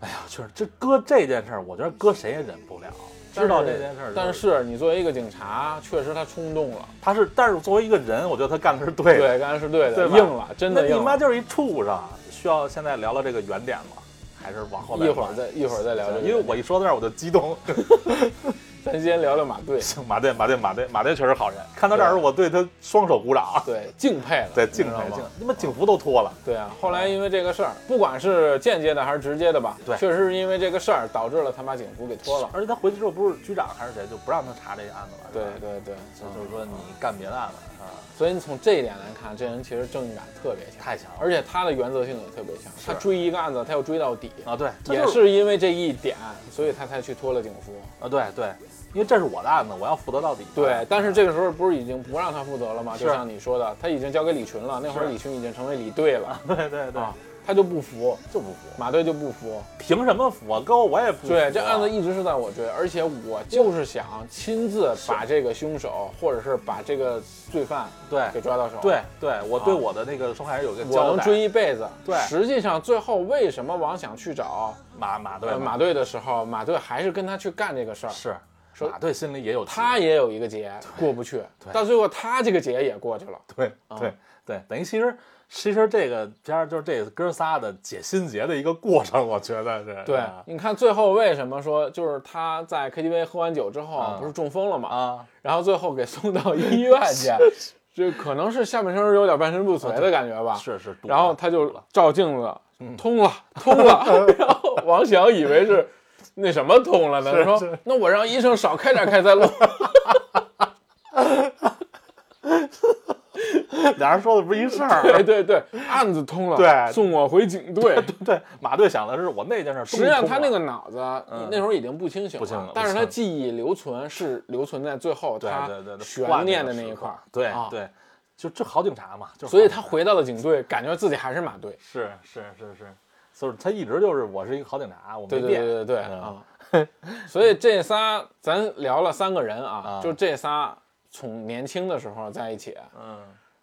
Speaker 1: 哎呀，就是这搁这件事儿，我觉得搁谁也忍不了。知道这件事儿，
Speaker 2: 但是你作为一个警察，确实他冲动了，
Speaker 1: 他是，但是作为一个人，我觉得他干的是对的。
Speaker 2: 对，干的是对的，
Speaker 1: 对吧
Speaker 2: 硬了，真的硬了。
Speaker 1: 你妈就是一畜生。需要现在聊聊这个原点吗？还是往后再
Speaker 2: 一会儿再一会儿再聊这个，
Speaker 1: 因为我一说到这儿我就激动。
Speaker 2: 咱先聊聊马队，
Speaker 1: 行，马队，马队，马队，马队确实好人。看到这儿，我对他双手鼓掌。
Speaker 2: 对，敬佩了，
Speaker 1: 对，敬佩
Speaker 2: 你知道吗
Speaker 1: 敬，他妈警服都脱了。
Speaker 2: 对啊，后来因为这个事儿，不管是间接的还是直接的吧，
Speaker 1: 对
Speaker 2: 确实是因为这个事儿导致了他把警服给脱了。
Speaker 1: 而且他回去之后，不是局长还是谁，就不让他查这个案子了。
Speaker 2: 对对对，
Speaker 1: 就就是说你干别的案子啊，
Speaker 2: 所以你从这一点来看，这人其实正义感特别强，
Speaker 1: 太强了
Speaker 2: 而且他的原则性也特别强。他追一个案子，他要追到底，
Speaker 1: 啊！对，
Speaker 2: 也
Speaker 1: 是
Speaker 2: 因为这一点，所以他才去脱了警服。
Speaker 1: 啊，对对，因为这是我的案子，我要负责到底。
Speaker 2: 对，但是这个时候不是已经不让他负责了吗？就像你说的，他已经交给李群了，那会儿李群已经成为李队了
Speaker 1: 对对对，
Speaker 2: 啊，他就不服，
Speaker 1: 就不服，
Speaker 2: 马队就不服。
Speaker 1: 凭什么服啊？哥，我也不服啊。
Speaker 2: 对，这案子一直是在我追，而且我就是想亲自把这个凶手，或者是把这个罪犯
Speaker 1: 对
Speaker 2: 给抓到手。
Speaker 1: 对对，我对我的那个受害人有一个
Speaker 2: 我能。追一辈子。
Speaker 1: 对
Speaker 2: 实际上最后为什么王想去找
Speaker 1: 马马队
Speaker 2: 呃马队的时候，马队还是跟他去干这个事儿？
Speaker 1: 是
Speaker 2: 说
Speaker 1: 马队心里也有
Speaker 2: 他也有一个结过不去，到最后他这个结也过去了。
Speaker 1: 对对对，等于其实其实这个片儿就是这哥仨的解心结的一个过程，我觉得是。
Speaker 2: 对
Speaker 1: 啊，
Speaker 2: 你看最后为什么说就是他在 KTV 喝完酒之后
Speaker 1: 啊
Speaker 2: 不是中风了嘛，
Speaker 1: 啊，
Speaker 2: 然后最后给送到医院 去，这可能是下半身有点半身不遂的感觉吧。
Speaker 1: 是是。
Speaker 2: 然后他就照镜子，通了，通了。然后王翔以为是那什么通了呢？
Speaker 1: 是
Speaker 2: 说那我让医生少开点开塞露。
Speaker 1: 俩人说的不是一事儿。
Speaker 2: 对对对，案子通了，
Speaker 1: 对
Speaker 2: 送我回警队。
Speaker 1: 对对，马队想的是我那件事儿
Speaker 2: 实际上他那个脑子那时候已经不清醒
Speaker 1: 不清
Speaker 2: 但是他记忆留存是留存在最后他
Speaker 1: 对对对对
Speaker 2: 悬念的那一块儿。
Speaker 1: 对
Speaker 2: 啊
Speaker 1: 对，就这好警察嘛，就
Speaker 2: 所以他回到了警队，感觉自己还是马队。
Speaker 1: 是是是是，就是他一直就是我是一个好警察，我没
Speaker 2: 对对
Speaker 1: 变。
Speaker 2: 对对对
Speaker 1: 嗯
Speaker 2: 啊！所以这仨咱聊了三个人啊
Speaker 1: 啊，
Speaker 2: 就这仨从年轻的时候在一起，
Speaker 1: 嗯，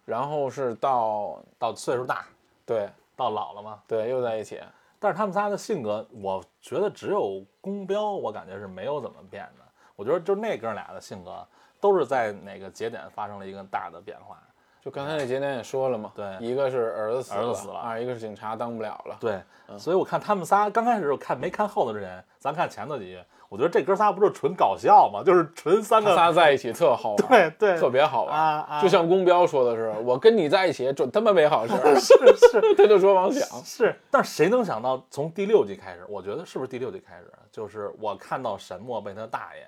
Speaker 2: 然后是到
Speaker 1: 到岁数大，
Speaker 2: 对
Speaker 1: 到老了嘛。
Speaker 2: 对又在一起，
Speaker 1: 但是他们仨的性格，我觉得只有宫彪，我感觉是没有怎么变的。我觉得就那哥俩的性格，都是在哪个节点发生了一个大的变化。
Speaker 2: 就刚才那节点也说了嘛，
Speaker 1: 对
Speaker 2: 一个是儿子死了，
Speaker 1: 儿子死了
Speaker 2: 二一个是警察当不了了，
Speaker 1: 对，
Speaker 2: 嗯
Speaker 1: 所以我看他们仨刚开始我看没看后头之前，咱看前头几集，我觉得这哥仨不是纯搞笑吗？就是纯三个，
Speaker 2: 仨在一起特好玩，
Speaker 1: 对对，
Speaker 2: 特别好玩。
Speaker 1: 啊啊，
Speaker 2: 就像宫彪说的是，我跟你在一起准他妈没好事儿，
Speaker 1: 是是
Speaker 2: 他就说王想，
Speaker 1: 是，但是谁能想到从第六集开始，我觉得是不是第六集开始，就是我看到沈墨被他大爷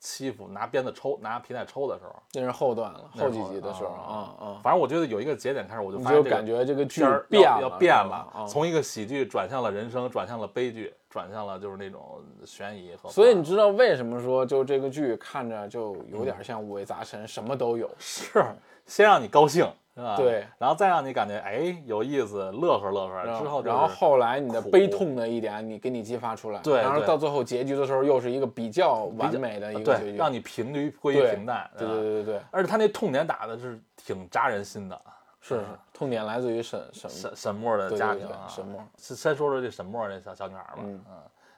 Speaker 1: 欺负，拿鞭子抽，拿皮带抽的时候，
Speaker 2: 那是后段了，后几集的时候
Speaker 1: 啊
Speaker 2: 啊啊，
Speaker 1: 反正我觉得有一个节点开始，我就
Speaker 2: 你就感觉这个剧变了，
Speaker 1: 要要变了，
Speaker 2: 啊。
Speaker 1: 从一个喜剧转向了人生，转向了悲剧，转向了就是那种悬疑和。
Speaker 2: 所以你知道为什么说就这个剧看着就有点像五味杂陈，什么都有。
Speaker 1: 是先让你高兴，是吧？
Speaker 2: 对，
Speaker 1: 然后再让你感觉哎有意思，乐呵乐呵，
Speaker 2: 然
Speaker 1: 之后
Speaker 2: 然后后来你的悲痛的一点，你给你激发出来，
Speaker 1: 对对
Speaker 2: 然后到最后结局的时候，又是一个比较完美的一个结，局，
Speaker 1: 让你平于归于平淡，
Speaker 2: 对对对对对，
Speaker 1: 而且他那痛点打的是挺扎人心的，
Speaker 2: 是是，痛点来自于沈沈
Speaker 1: 沈沈墨的家庭啊，
Speaker 2: 沈墨，
Speaker 1: 先先说说这沈墨这小小女孩吧，
Speaker 2: 嗯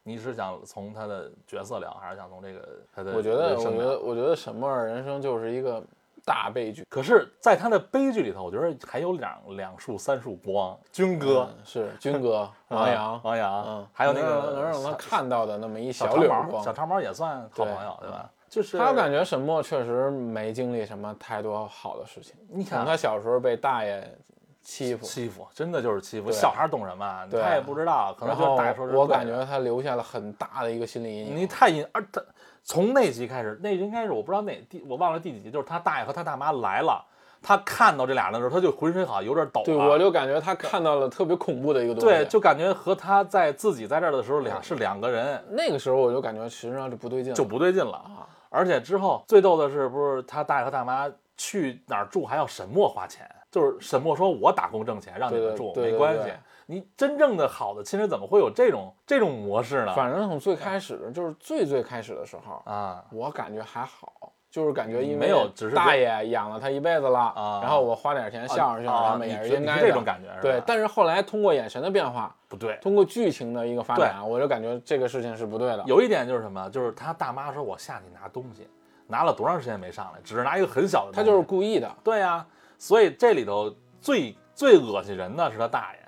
Speaker 1: 你是想从她的角色聊，还是想从这个她的
Speaker 2: 我觉得，我觉得，我觉得沈墨人生就是一个大悲剧。
Speaker 1: 可是，在他的悲剧里头，我觉得还有两两束三束光，军哥、
Speaker 2: 嗯是军哥、王阳，
Speaker 1: 王阳，
Speaker 2: 嗯，
Speaker 1: 还有那个
Speaker 2: 能让他
Speaker 1: 小
Speaker 2: 看到的那么一
Speaker 1: 小长毛，
Speaker 2: 绺光
Speaker 1: 小。长毛也算好朋友，对吧？就是
Speaker 2: 他感觉沈墨确实没经历什么太多好的事情。
Speaker 1: 你看
Speaker 2: 他小时候被大爷欺负，
Speaker 1: 欺负，真的就是欺负。小孩懂什么？他也不知道，可能就大爷说
Speaker 2: 我感觉他留下了很大的一个心理阴影。
Speaker 1: 你太阴，而他从那集开始，那应该是我不知道哪第，我忘了第几集，就是他大爷和他大妈来了，他看到这俩人的时候，他就浑身好像有点抖了。
Speaker 2: 对，我就感觉他看到了特别恐怖的一个东西。
Speaker 1: 对，就感觉和他在自己在这儿的时候俩是两个人，
Speaker 2: 那个时候我就感觉实际上就不对劲，
Speaker 1: 就不对劲了
Speaker 2: 啊。
Speaker 1: 而且之后最逗的是，不是他大爷和大妈去哪儿住还要沈墨花钱，就是沈墨说我打工挣钱让你们住没关系
Speaker 2: 对。
Speaker 1: 你真正的好的亲人怎么会有这种这种模式呢？
Speaker 2: 反正从最开始的，就是最最开始的时候，
Speaker 1: 啊，
Speaker 2: 我感觉还好，就是感觉因为
Speaker 1: 没有只是
Speaker 2: 大爷养了他一辈子了，
Speaker 1: 啊
Speaker 2: 然后我花点钱孝顺孝顺
Speaker 1: 啊
Speaker 2: 他们也是
Speaker 1: 你
Speaker 2: 应该的。
Speaker 1: 这种感觉是吧
Speaker 2: 对，但是后来通过眼神的变化，
Speaker 1: 不对。
Speaker 2: 通过剧情的一个发展，我就感觉这个事情是不对的。
Speaker 1: 有一点就是什么，就是他大妈说我下去拿东西，拿了多长时间没上来，只是拿一个很小的东西，
Speaker 2: 他就是故意的，
Speaker 1: 对呀、所以这里头最最恶心人的是他大爷，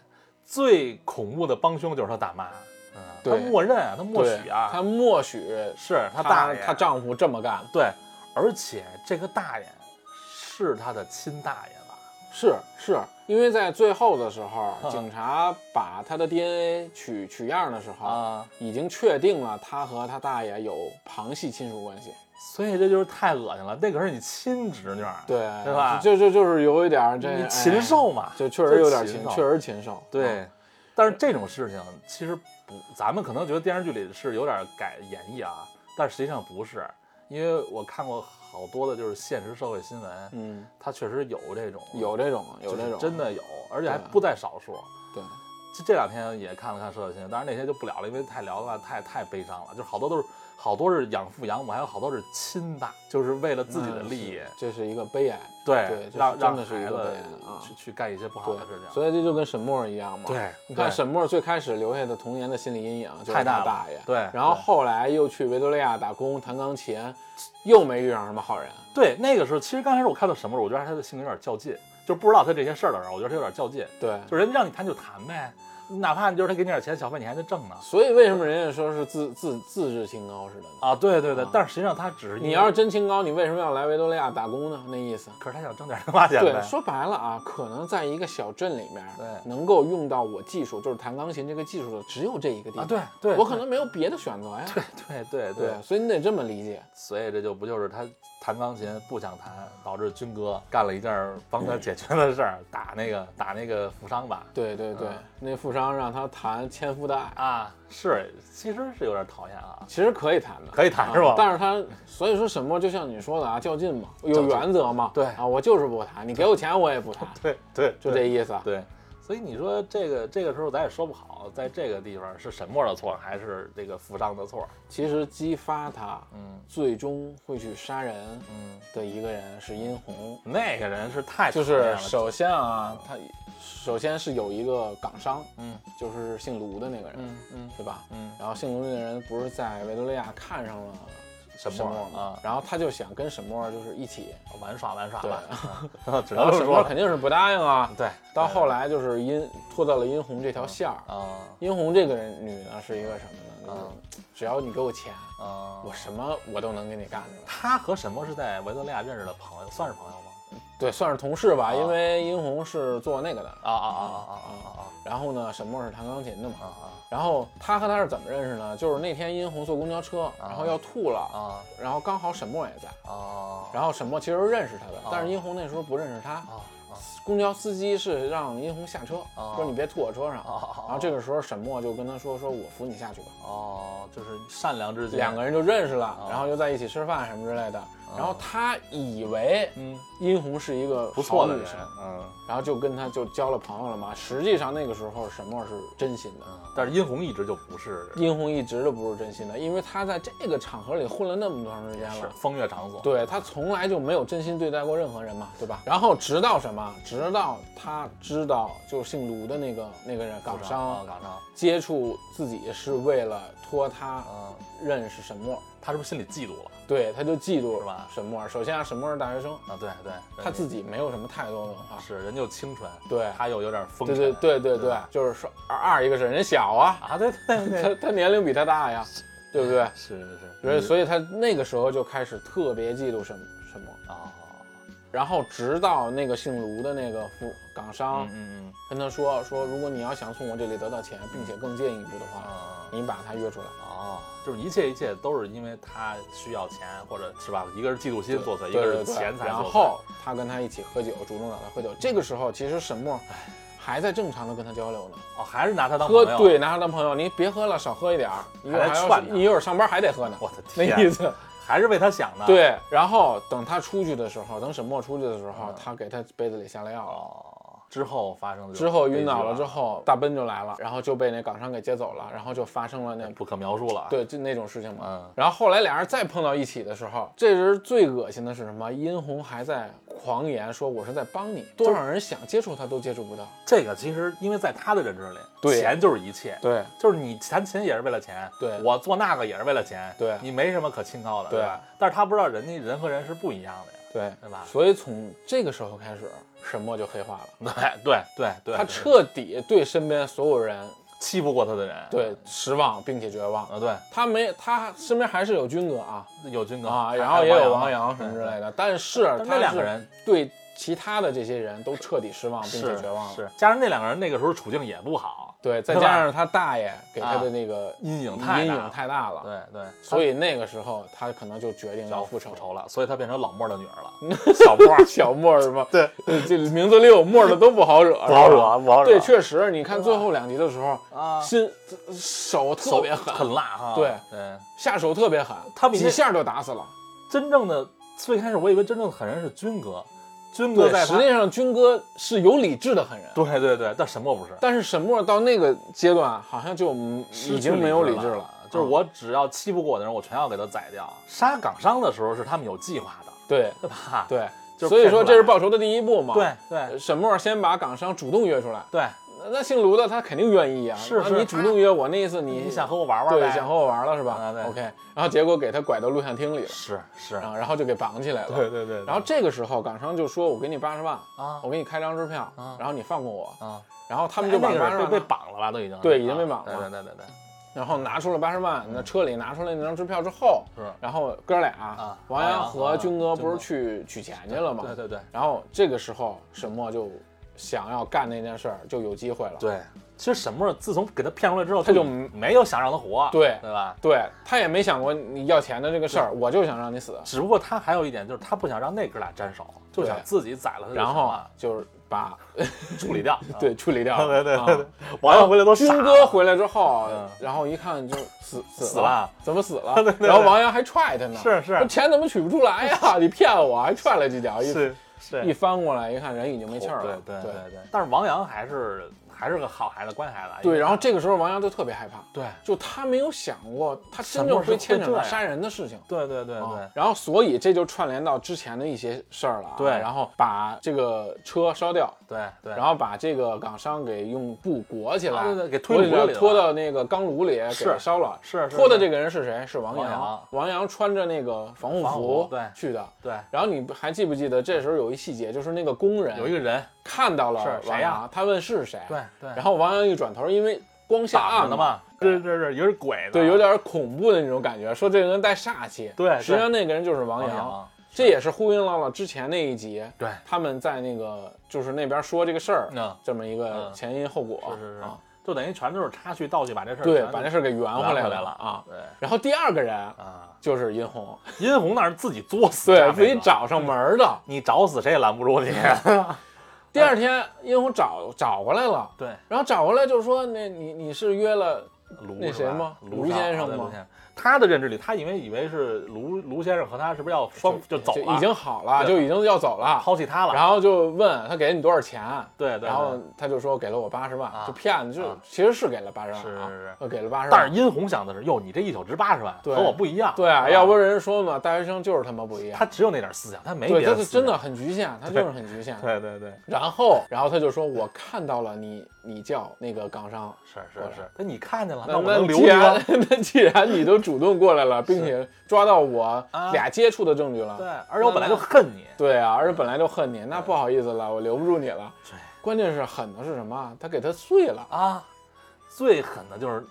Speaker 1: 最恐怖的帮凶就是他大妈。嗯，他
Speaker 2: 对
Speaker 1: 默认啊，他默许啊，
Speaker 2: 他默许
Speaker 1: 是他
Speaker 2: 他
Speaker 1: 大爷，
Speaker 2: 她丈夫这么干，
Speaker 1: 对，而且这个大爷是他的亲大爷吧？
Speaker 2: 是是因为在最后的时候，
Speaker 1: 啊
Speaker 2: 警察把他的 DNA 取取样的时候，
Speaker 1: 啊，
Speaker 2: 已经确定了他和他大爷有旁系亲属关系。
Speaker 1: 所以这就是太恶心了，那可是你亲侄女儿，
Speaker 2: 对，
Speaker 1: 对吧
Speaker 2: 就就就是有一点儿这
Speaker 1: 你
Speaker 2: 哎
Speaker 1: 禽兽嘛，
Speaker 2: 就确实有点禽，
Speaker 1: 兽
Speaker 2: 确实禽兽。
Speaker 1: 对
Speaker 2: 啊，
Speaker 1: 但是这种事情其实不，咱们可能觉得电视剧里是有点改演绎啊，但实际上不是，因为我看过好多的就是现实社会新闻，
Speaker 2: 嗯，
Speaker 1: 它确实有这种，
Speaker 2: 有这种，有
Speaker 1: 就是
Speaker 2: 这种，
Speaker 1: 真的有，而且还不在少数。
Speaker 2: 对。
Speaker 1: 这这两天也看了看社会新闻，当然那些就不聊了，因为太聊的话太太悲伤了，就是好多都是好多是养父养母，还有好多是亲爸，就是为了自己的利益，
Speaker 2: 这是一个悲哀。
Speaker 1: 对，
Speaker 2: 对
Speaker 1: 让让
Speaker 2: 真的是一
Speaker 1: 孩子
Speaker 2: 个
Speaker 1: 去去干一些不好的事情。
Speaker 2: 所以这就跟沈墨一样嘛。
Speaker 1: 对
Speaker 2: 你看沈墨最开始留下的童年的心理阴影就是
Speaker 1: 太大了
Speaker 2: 他大爷，
Speaker 1: 对
Speaker 2: 然后后来又去维多利亚打工弹钢琴，又没遇上什么好人。
Speaker 1: 对，那个时候其实刚开始我看到沈默，我觉得他的性格有点较劲，就不知道他这些事儿的时候，我觉得他有点较劲，
Speaker 2: 对，
Speaker 1: 就人家让你弹就弹呗，哪怕就是他给你点钱小费，你还能挣呢。
Speaker 2: 所以为什么人家说是自自自制清高似的呢？
Speaker 1: 啊，对对对，
Speaker 2: 啊
Speaker 1: 但是实际上他只是因为
Speaker 2: 你要是真清高，你为什么要来维多利亚打工呢？那意思。
Speaker 1: 可是他想挣点零花钱
Speaker 2: 对，
Speaker 1: 呗。
Speaker 2: 说白了啊，可能在一个小镇里面，
Speaker 1: 对
Speaker 2: 能够用到我技术，就是弹钢琴这个技术的，只有这一个地方。
Speaker 1: 啊，对对，
Speaker 2: 我可能没有别的选择呀。
Speaker 1: 对对对
Speaker 2: 对，所以你得这么理解。
Speaker 1: 所以这就不就是他弹钢琴不想弹，导致军哥干了一件帮他解决的事儿，打那个打那个富商吧。
Speaker 2: 对对对，
Speaker 1: 嗯
Speaker 2: 那富商让他弹《千夫的爱》，
Speaker 1: 啊，是，其实是有点讨厌啊。
Speaker 2: 其实可以弹的，
Speaker 1: 可以弹是吧
Speaker 2: 啊但是他，所以说沈墨就像你说的啊，较劲嘛，有原则嘛。
Speaker 1: 对
Speaker 2: 啊，我就是不弹，你给我钱我也不弹，
Speaker 1: 对对，
Speaker 2: 就这意思。
Speaker 1: 对，所以你说这个这个时候咱也说不好，在这个地方是沈墨的错还是这个富商的错？
Speaker 2: 其实激发他
Speaker 1: 嗯
Speaker 2: 最终会去杀人
Speaker 1: 嗯，
Speaker 2: 的一个人是殷红，
Speaker 1: 那个人是太
Speaker 2: 就是首先啊，他首先是有一个港商，
Speaker 1: 嗯
Speaker 2: 就是姓卢的那个人，
Speaker 1: 嗯嗯
Speaker 2: 对吧？
Speaker 1: 嗯，
Speaker 2: 然后姓卢那个人不是在维多利亚看上了
Speaker 1: 沈
Speaker 2: 沈
Speaker 1: 墨啊
Speaker 2: 然后他就想跟沈墨就是一起，
Speaker 1: 玩耍玩耍
Speaker 2: 对
Speaker 1: 吧，
Speaker 2: 然后沈墨肯定是不答应啊。
Speaker 1: 对，
Speaker 2: 到后来就是殷拖到了殷红这条线儿。
Speaker 1: 啊
Speaker 2: 殷红这个人女呢是一个什么呢？就是
Speaker 1: 嗯
Speaker 2: 只要你给我钱，
Speaker 1: 啊，
Speaker 2: 我什么我都能给你干。
Speaker 1: 他和沈墨是在维多利亚认识的朋友，算是朋友吗？
Speaker 2: 对，算是同事吧，
Speaker 1: 啊
Speaker 2: 因为殷红是做那个的，
Speaker 1: 啊啊啊啊啊啊
Speaker 2: 然后呢，沈墨是弹钢琴的嘛。
Speaker 1: 啊啊
Speaker 2: 然后他和他是怎么认识呢？就是那天殷红坐公交车，然后要吐了，
Speaker 1: 啊
Speaker 2: 然后刚好沈墨也在，
Speaker 1: 啊
Speaker 2: 然后沈墨其实认识他的
Speaker 1: 啊，
Speaker 2: 但是殷红那时候不认识他。
Speaker 1: 啊
Speaker 2: 公交司机是让殷红下车，
Speaker 1: 啊
Speaker 2: 说你别吐我车上。
Speaker 1: 啊！
Speaker 2: 然后这个时候沈墨就跟他说：“说我扶你下去吧。
Speaker 1: 哦，就是善良之”心，
Speaker 2: 两个人就认识了
Speaker 1: 啊，
Speaker 2: 然后又在一起吃饭什么之类的。然后他以为
Speaker 1: 嗯
Speaker 2: 殷红是一个
Speaker 1: 不错的人
Speaker 2: 好女生，，
Speaker 1: 嗯
Speaker 2: 然后就跟他就交了朋友了嘛。实际上那个时候沈墨是真心的，
Speaker 1: 嗯，但是殷红一直就不是
Speaker 2: 殷红一直都不是真心的，因为他在这个场合里混了那么长时间了。
Speaker 1: 是风月场所，
Speaker 2: 对他从来就没有真心对待过任何人嘛，对吧？然后直到什么？直到他知道，就是姓卢的那个那个人港
Speaker 1: 啊
Speaker 2: 商
Speaker 1: 港商，
Speaker 2: 接触自己是为了托他
Speaker 1: 嗯，
Speaker 2: 认识沈墨，
Speaker 1: 他是不是心里嫉妒了？
Speaker 2: 对，他就嫉妒
Speaker 1: 是吧？
Speaker 2: 沈墨。首先啊，沈墨是大学生，
Speaker 1: 啊？对对，
Speaker 2: 他自己没有什么太多的文化，
Speaker 1: 是人就清纯，
Speaker 2: 对，
Speaker 1: 他又有点风
Speaker 2: 对
Speaker 1: 尘，
Speaker 2: 对对对对
Speaker 1: 吧，
Speaker 2: 就是说二二一个是人小啊，
Speaker 1: 啊，对对对，
Speaker 2: 他 他年龄比他大呀，对不对？
Speaker 1: 是是是，
Speaker 2: 所以所以他那个时候就开始特别嫉妒沈然后直到那个姓卢的那个富港商
Speaker 1: 嗯嗯
Speaker 2: 跟他说说，如果你要想从我这里得到钱，并且更进一步的
Speaker 1: 嗯
Speaker 2: 话，
Speaker 1: 啊
Speaker 2: 你把他约出来。
Speaker 1: 啊哦，就是一切一切都是因为他需要钱，或者是吧？一个是嫉妒心作祟，一个是钱财。
Speaker 2: 然后他跟他一起喝酒，主动找他喝酒。这个时候，其实沈墨还在正常的跟他交流呢。
Speaker 1: 哦，还是拿他当朋友。
Speaker 2: 喝对，拿他当朋友，你别喝了，少喝一点儿。你还
Speaker 1: 劝
Speaker 2: 你一会儿上班还得喝呢，
Speaker 1: 我的天
Speaker 2: 那
Speaker 1: 天，
Speaker 2: 意思。
Speaker 1: 还是为他想的。，
Speaker 2: 对，然后等他出去的时候，等沈墨出去的时候
Speaker 1: 嗯，
Speaker 2: 他给他杯子里下了药了。
Speaker 1: 哦，之后发生的
Speaker 2: 之后晕倒了之
Speaker 1: 后，
Speaker 2: 后，大奔就来了，然后就被那港商给接走了，然后就发生了那
Speaker 1: 不可描述了。，
Speaker 2: 对就那种事情嘛。
Speaker 1: 嗯，
Speaker 2: 然后后来俩人再碰到一起的时候，这人最恶心的是什么？殷红还在狂言说我是在帮你，多少人想接触他都接触不到。
Speaker 1: 这个其实因为在他的认知里，
Speaker 2: 对
Speaker 1: 钱就是一切。
Speaker 2: 对
Speaker 1: 就是你弹琴也是为了钱，
Speaker 2: 对
Speaker 1: 我做那个也是为了钱，
Speaker 2: 对
Speaker 1: 你没什么可清高的，
Speaker 2: 对
Speaker 1: 吧？但是他不知道人家人和人是不一样的呀，
Speaker 2: 对
Speaker 1: 对吧？
Speaker 2: 所以从这个时候开始，沈墨就黑化了，
Speaker 1: 对对对对，
Speaker 2: 他
Speaker 1: 对
Speaker 2: 彻底对身边所有人
Speaker 1: 欺负过他的人，
Speaker 2: 对失望并且绝望。
Speaker 1: 啊，对，
Speaker 2: 他没，他身边还是有军哥啊
Speaker 1: 有军哥
Speaker 2: 啊，然后也有王
Speaker 1: 还
Speaker 2: 阳什么之类的，但是他是
Speaker 1: 两个人
Speaker 2: 对其他的这些人都彻底失望并且绝望了。
Speaker 1: 是，加上那两个人那个时候处境也不好，
Speaker 2: 对，再加上 他大爷给他的那个
Speaker 1: 阴影太大。
Speaker 2: 阴影太大了，
Speaker 1: 对对，
Speaker 2: 所以那个时候他可能就决定
Speaker 1: 要
Speaker 2: 要复仇。
Speaker 1: 仇了，所以他变成老莫的女儿了，小莫
Speaker 2: 小沫儿是吧？
Speaker 1: 对，
Speaker 2: 这名字里有沫儿的都不好惹，
Speaker 1: 不好惹不好惹。
Speaker 2: 对，确实，你看最后两集的时候，
Speaker 1: 啊，
Speaker 2: 心手特别狠，
Speaker 1: 很辣哈，
Speaker 2: 对。
Speaker 1: 对，
Speaker 2: 下手特别狠，
Speaker 1: 他比那
Speaker 2: 几下就打死了。
Speaker 1: 真正的最开始我以为真正的狠人是军哥，军哥
Speaker 2: 对，
Speaker 1: 在
Speaker 2: 实际上军哥是有理智的狠人，
Speaker 1: 对对对，但沈墨不是，
Speaker 2: 但是沈墨到那个阶段好像就嗯已经没有理智了，
Speaker 1: 就是
Speaker 2: 啊
Speaker 1: 我只要欺负过我的人，我全要给他宰掉。杀港商的时候是他们有计划的，
Speaker 2: 对
Speaker 1: 对吧？
Speaker 2: 对，
Speaker 1: 就
Speaker 2: 所以说这是报仇的第一步嘛。
Speaker 1: 对对
Speaker 2: 沈墨先把港商主动约出来，
Speaker 1: 对，
Speaker 2: 那那姓卢的他肯定愿意啊。
Speaker 1: 是是
Speaker 2: 那你主动约我，那意思你
Speaker 1: 你想和我玩玩呗？
Speaker 2: 对想和我玩了是吧
Speaker 1: 啊对
Speaker 2: ？OK，然后结果给他拐到录像厅里了，
Speaker 1: 是是，
Speaker 2: 然后然后就给绑起来了。
Speaker 1: 对对对，
Speaker 2: 然后这个时候港商就说：“我给你八十万，
Speaker 1: 啊
Speaker 2: 我给你开张支票
Speaker 1: 啊，
Speaker 2: 然后你放过我。
Speaker 1: 啊，”
Speaker 2: 然后他们就把八十万被，
Speaker 1: 绑了吧？都已经
Speaker 2: 对已经被绑了
Speaker 1: 对对对对对，
Speaker 2: 然后拿出了八十万，那车里拿出来那张支票之后，
Speaker 1: 是，
Speaker 2: 然后哥俩
Speaker 1: 啊
Speaker 2: 王阳
Speaker 1: 和
Speaker 2: 和军哥不是去取钱去了吗？
Speaker 1: 对对对
Speaker 2: 然后这个时候沈墨就想要干那件事儿，就有机会了。
Speaker 1: 对。其实沈墨自从给他骗出来之后，
Speaker 2: 他就
Speaker 1: 没有想让他活，
Speaker 2: 对
Speaker 1: 对吧？
Speaker 2: 对他也没想过你要钱的这个事儿，我就想让你死，
Speaker 1: 只不过他还有一点就是他不想让那哥俩沾手，就想自己宰了他
Speaker 2: 然后就是把
Speaker 1: 处理掉。
Speaker 2: 对处理掉。
Speaker 1: 对对
Speaker 2: 啊
Speaker 1: 对对，王阳回来都傻
Speaker 2: 军哥回来之后
Speaker 1: 嗯，
Speaker 2: 然后一看就死死
Speaker 1: 死了，
Speaker 2: 怎么死了
Speaker 1: 对对？
Speaker 2: 然后王阳还踹他呢，
Speaker 1: 是是
Speaker 2: 钱怎么取不出来呀？你骗我，还踹了几脚，一
Speaker 1: 是是
Speaker 2: 一翻过来一看，人已经没气儿了。
Speaker 1: 对对对对，但是王阳还是还是个好孩子，乖孩子。
Speaker 2: 对，然后这个时候王阳就特别害怕，
Speaker 1: 对
Speaker 2: 就他没有想过他真正会牵扯到杀人的事情。
Speaker 1: 对对对
Speaker 2: 啊
Speaker 1: 对，
Speaker 2: 然后所以这就串联到之前的一些事儿了啊。
Speaker 1: 对
Speaker 2: 然后把这个车烧掉，
Speaker 1: 对对，
Speaker 2: 然后把这个港商给用布裹起来，
Speaker 1: 啊对对给推
Speaker 2: 裹起来
Speaker 1: 炉子里了
Speaker 2: 拖到那个钢炉里给
Speaker 1: 是
Speaker 2: 烧了。
Speaker 1: 是是是
Speaker 2: 拖的这个人是谁？是王阳
Speaker 1: 王阳。
Speaker 2: 穿着那个防护
Speaker 1: 服对
Speaker 2: 去的。
Speaker 1: 对，
Speaker 2: 然后你还记不记得这时候有一细节，就是那个工人
Speaker 1: 有一个人，
Speaker 2: 看到了王阳，他问是谁。
Speaker 1: 对对，
Speaker 2: 然后王阳一转头，因为光线
Speaker 1: 挡
Speaker 2: 暗
Speaker 1: 了嘛，对对对，有点鬼的，
Speaker 2: 对，有点恐怖的那种感觉，说这个人带煞气。
Speaker 1: 对对
Speaker 2: 实际上那个人就是王阳。
Speaker 1: 王，
Speaker 2: 这也是呼应到了之前那一集，
Speaker 1: 对，
Speaker 2: 他们在那个就是那边说这个事儿，
Speaker 1: 嗯，
Speaker 2: 这么一个
Speaker 1: 嗯
Speaker 2: 前因后果，
Speaker 1: 是是是
Speaker 2: 啊，
Speaker 1: 就等于全都是插叙倒叙，把这事儿
Speaker 2: 对，把这事儿给圆
Speaker 1: 圆
Speaker 2: 回来
Speaker 1: 了
Speaker 2: 啊。
Speaker 1: 对
Speaker 2: 然后第二个人
Speaker 1: 啊，
Speaker 2: 就是殷红，
Speaker 1: 殷红那是自己作死，
Speaker 2: 对自己，找上门的。
Speaker 1: 你找死谁也拦不住你，
Speaker 2: 第二天殷红找找回来了，
Speaker 1: 对，
Speaker 2: 然后找回来就说，那你你是约了
Speaker 1: 卢
Speaker 2: 那谁吗？
Speaker 1: 卢
Speaker 2: 卢先生吗
Speaker 1: 他的认知里，他以为以为是卢卢先生和他是不是要双就走了，
Speaker 2: 已经好了，就已经要走了。
Speaker 1: 抛弃他了，
Speaker 2: 然后就问他给了你多少钱，
Speaker 1: 对对，
Speaker 2: 然后他就说给了我八十万
Speaker 1: 啊，
Speaker 2: 就骗子，就
Speaker 1: 啊。
Speaker 2: 其实是给了八十万啊
Speaker 1: 是是是，
Speaker 2: 呃给了八十万。
Speaker 1: 但是殷红想的是，哟，你这一宿值八十万，
Speaker 2: 对。
Speaker 1: 和我不一样，
Speaker 2: 对啊，要不人说嘛，大学生就是他妈不一样。
Speaker 1: 他只有那点思想，他没
Speaker 2: 对，
Speaker 1: 别的
Speaker 2: 他是真的，很局限，他就是很局限。
Speaker 1: 对对对，
Speaker 2: 然后，然后他就说：“我看到了你，你叫那个港商。
Speaker 1: 是是是，那你看见了，
Speaker 2: 那
Speaker 1: 我能留
Speaker 2: 既然
Speaker 1: 吗？
Speaker 2: 那既然你都主动过来了，并且抓到我
Speaker 1: 啊。
Speaker 2: 俩接触的证据了，
Speaker 1: 对，而且我本来就恨你，
Speaker 2: 对啊，而且本来就恨你，那不好意思了，我留不住你了。
Speaker 1: 对。
Speaker 2: 关键是狠的是什么？他给他碎了。
Speaker 1: 啊，最狠的就是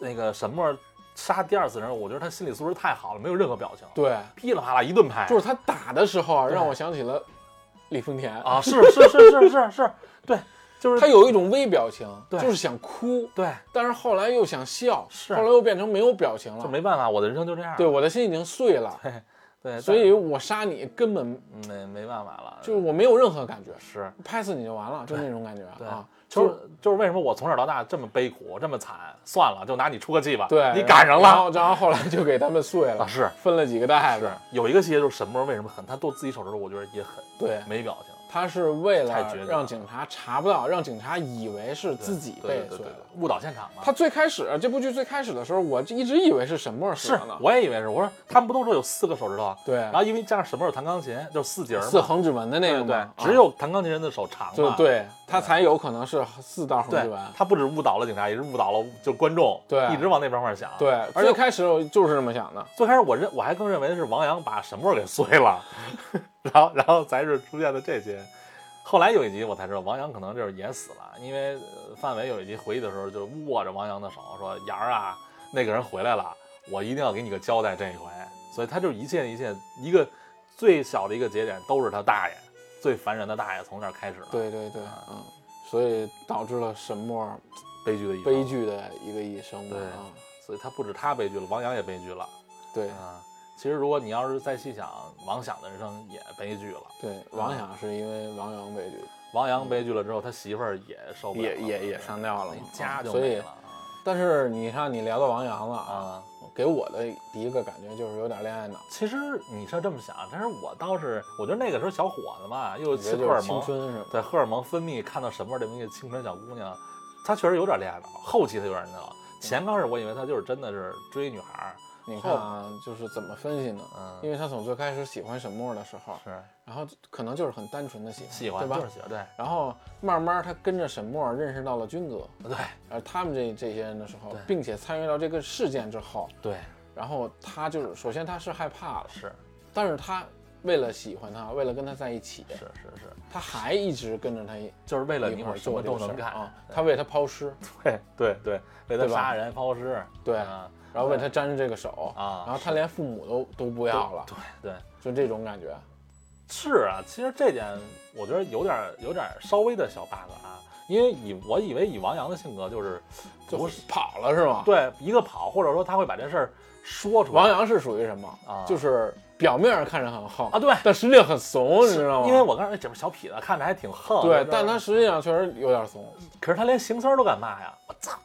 Speaker 1: 那个沈墨杀第二次人，我觉得他心理素质太好了，没有任何表情，
Speaker 2: 对，
Speaker 1: 噼里啪啦一顿拍，
Speaker 2: 就是他打的时候啊，让我想起了李丰田。
Speaker 1: 啊，是是是是是是，对，就是
Speaker 2: 他有一种微表情，
Speaker 1: 对
Speaker 2: 就是想哭，
Speaker 1: 对，
Speaker 2: 但是后来又想笑，
Speaker 1: 是
Speaker 2: 后来又变成没有表情了。
Speaker 1: 就没办法，我的人生就这样。
Speaker 2: 对，我的心已经碎了，
Speaker 1: 对，
Speaker 2: 所以我杀你根本
Speaker 1: 没没办法了，
Speaker 2: 就是我没有任何感觉，
Speaker 1: 是
Speaker 2: 拍死你就完了，就那种感觉
Speaker 1: 对
Speaker 2: 啊。
Speaker 1: 就是就是为什么我从小到大这么悲苦，这么惨，算了，就拿你出个气吧。
Speaker 2: 对，
Speaker 1: 你赶上了。
Speaker 2: 然后然后后来就给他们碎了，
Speaker 1: 啊是
Speaker 2: 分了几个袋子
Speaker 1: 是。有一个细节就是沈墨为什么狠，他剁自己手指头，我觉得也狠，
Speaker 2: 对，
Speaker 1: 没表情。
Speaker 2: 他是为了让警察查不到，让警察以为是自己被碎了。
Speaker 1: 误导现场嘛。
Speaker 2: 他最开始这部剧最开始的时候，我就一直以为是沈墨死
Speaker 1: 是
Speaker 2: 呢。，
Speaker 1: 我也以为是。我说他们不都说有四个手指头？
Speaker 2: 对
Speaker 1: 然后因为加上沈墨有弹钢琴，就四节。
Speaker 2: 四横指纹的那个
Speaker 1: 对只有弹钢琴人的手长
Speaker 2: 对他才有可能是四道横指纹。
Speaker 1: 他不止误导了警察，也是误导了就观众。
Speaker 2: 对
Speaker 1: 一直往那方面想。
Speaker 2: 对，
Speaker 1: 而且
Speaker 2: 最开始我就是这么想的。
Speaker 1: 最开始我认我还更认为是王阳把沈墨给碎了，然后然后才是出现的这些。后来有一集我才知道，王阳可能就是也死了，因为呃范伟有一集回忆的时候，就握着王阳的手说：“阳儿啊，那个人回来了，我一定要给你个交代这一回。”所以他就一切一切一个最小的一个节点都是他大爷最烦人的大爷从那儿开始的，
Speaker 2: 对对对，嗯，所以导致了沈墨
Speaker 1: 悲剧的一生
Speaker 2: 悲。剧的一个一生。
Speaker 1: 对
Speaker 2: 啊，
Speaker 1: 所以他不止他悲剧了，王阳也悲剧了
Speaker 2: 对
Speaker 1: 啊。其实如果你要是再细想，王响的人生也悲剧了。
Speaker 2: 对，王响是因为王阳悲剧，
Speaker 1: 王阳悲剧了之后，他媳妇儿也受不了了，
Speaker 2: 也也也上吊了
Speaker 1: 家就
Speaker 2: 所以
Speaker 1: 没了
Speaker 2: 但是你看，你聊到王阳了
Speaker 1: 啊。
Speaker 2: 给我的第一个感觉就是有点恋爱脑，
Speaker 1: 其实你是这么想，但是我倒是，我觉得那个时候小伙子嘛，又
Speaker 2: 是青
Speaker 1: 荷尔蒙，
Speaker 2: 春是吗？
Speaker 1: 对荷尔蒙分泌，看到什么这么一个青春小姑娘，她确实有点恋爱脑，后期她有点恋爱脑。前刚开始我以为她就是真的是追女孩儿，
Speaker 2: 你看啊，就是怎么分析呢？
Speaker 1: 嗯，
Speaker 2: 因为他从最开始喜欢沈墨的时候，
Speaker 1: 是。
Speaker 2: 然后可能就是很单纯的喜欢，
Speaker 1: 喜欢
Speaker 2: 对吧
Speaker 1: 就？是喜欢，对。
Speaker 2: 然后慢慢他跟着沈墨认识到了军哥，
Speaker 1: 对。
Speaker 2: 而他们这这些人的时候，并且参与到这个事件之后，
Speaker 1: 对。
Speaker 2: 然后他就是首先他是害怕了，
Speaker 1: 是。
Speaker 2: 但是他为了喜欢他，为了跟他在一起，
Speaker 1: 是是是，
Speaker 2: 他还一直跟着他
Speaker 1: 就是为了你，
Speaker 2: 一块儿
Speaker 1: 我什么
Speaker 2: 做
Speaker 1: 都能干
Speaker 2: 啊。他为他抛尸，
Speaker 1: 对对对，为他杀人抛尸，
Speaker 2: 对
Speaker 1: 啊
Speaker 2: 然后为他沾这个手，
Speaker 1: 啊
Speaker 2: 然后他连父母都都不要了，
Speaker 1: 对对。
Speaker 2: 就这种感觉。
Speaker 1: 是啊，其实这点我觉得有点有点稍微的小 bug 啊，因为以我以为以王阳的性格就是
Speaker 2: 就
Speaker 1: 是
Speaker 2: 跑了是吗？
Speaker 1: 对一个跑，或者说他会把这事儿说出来。
Speaker 2: 王阳是属于什么？
Speaker 1: 啊
Speaker 2: 就是表面上看着很横
Speaker 1: 啊，对，
Speaker 2: 但实际上很怂，你知道吗？
Speaker 1: 因为我刚才这边小痞子看着还挺横，
Speaker 2: 对但他实际上确实有点怂。
Speaker 1: 可是他连邢三儿都敢骂呀，我操！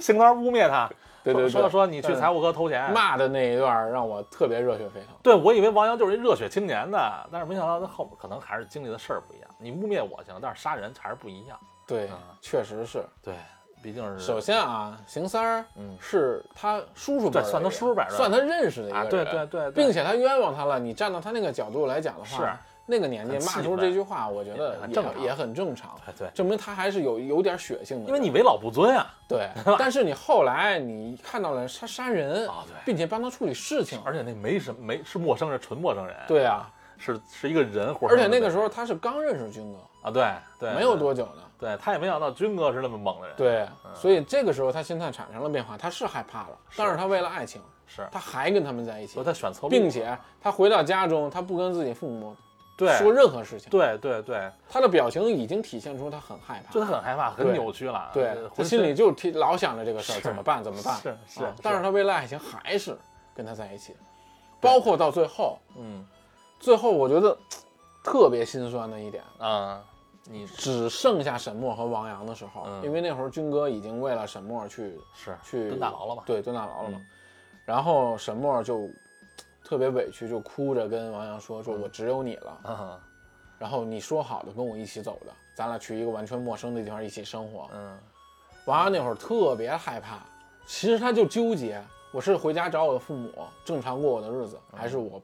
Speaker 1: 邢三儿污蔑他，
Speaker 2: 对对对，
Speaker 1: 说说你去财务科偷钱，
Speaker 2: 骂的那一段让我特别热血沸腾。
Speaker 1: 对我以为王阳就是一热血青年的，但是没想到他后边可能还是经历的事儿不一样。你污蔑我行，但是杀人还是不一样。
Speaker 2: 对
Speaker 1: 嗯，
Speaker 2: 确实是。
Speaker 1: 对，毕竟是
Speaker 2: 首先啊，邢三儿
Speaker 1: 嗯
Speaker 2: 是他叔叔辈儿
Speaker 1: 对算他叔叔辈儿
Speaker 2: 算他认识的一个
Speaker 1: 啊，
Speaker 2: 人，
Speaker 1: 对对对，对
Speaker 2: 并且他冤枉他了。你站到他那个角度来讲的话，
Speaker 1: 是
Speaker 2: 那个年纪骂出这句话，我觉得也
Speaker 1: 也很正常
Speaker 2: 也很正常，
Speaker 1: 对对，
Speaker 2: 证明他还是有有点血性的。
Speaker 1: 因为你为老不尊啊
Speaker 2: 对，但是你后来你看到了他杀人，
Speaker 1: 啊，对，
Speaker 2: 并且帮他处理事情，
Speaker 1: 而且那没什么没是陌生人，纯陌生人，，
Speaker 2: 对啊，
Speaker 1: 是是一个人活
Speaker 2: 而且那个时候他是刚认识军哥，
Speaker 1: 啊，对对，
Speaker 2: 没有多久呢。
Speaker 1: 对他也没想到军哥是那么猛的人，，
Speaker 2: 对，
Speaker 1: 嗯。
Speaker 2: 所以这个时候他心态产生了变化，他是害怕了，但是他为了爱情，
Speaker 1: 是，
Speaker 2: 他还跟他们在一起
Speaker 1: 他选错路，
Speaker 2: 并且他回到家中，他不跟自己父母
Speaker 1: 对
Speaker 2: 说任何事情，
Speaker 1: 对对对，
Speaker 2: 他的表情已经体现出他很害怕
Speaker 1: 就，他很害怕，很扭曲了，
Speaker 2: 对
Speaker 1: 呃
Speaker 2: 他心里就提老想着这个事儿怎么办怎么办，
Speaker 1: 是是
Speaker 2: 啊，但是他为了爱情还是跟他在一起，包括到最后，
Speaker 1: 嗯。
Speaker 2: 最后我觉得特别心酸的一点，
Speaker 1: 啊，你
Speaker 2: 只剩下沈墨和王阳的时候，
Speaker 1: 嗯
Speaker 2: 因为那会儿军哥已经为了沈墨去
Speaker 1: 是
Speaker 2: 去
Speaker 1: 蹲大牢了嘛，
Speaker 2: 对，蹲大牢了嘛。
Speaker 1: 嗯
Speaker 2: 然后沈墨就特别委屈，就哭着跟王阳说：“说我只有你了，
Speaker 1: 嗯
Speaker 2: 然后你说好的跟我一起走的，咱俩去一个完全陌生的地方一起生活。
Speaker 1: 嗯，”
Speaker 2: 王阳那会儿特别害怕，其实他就纠结：我是回家找我的父母正常过我的日子，还是我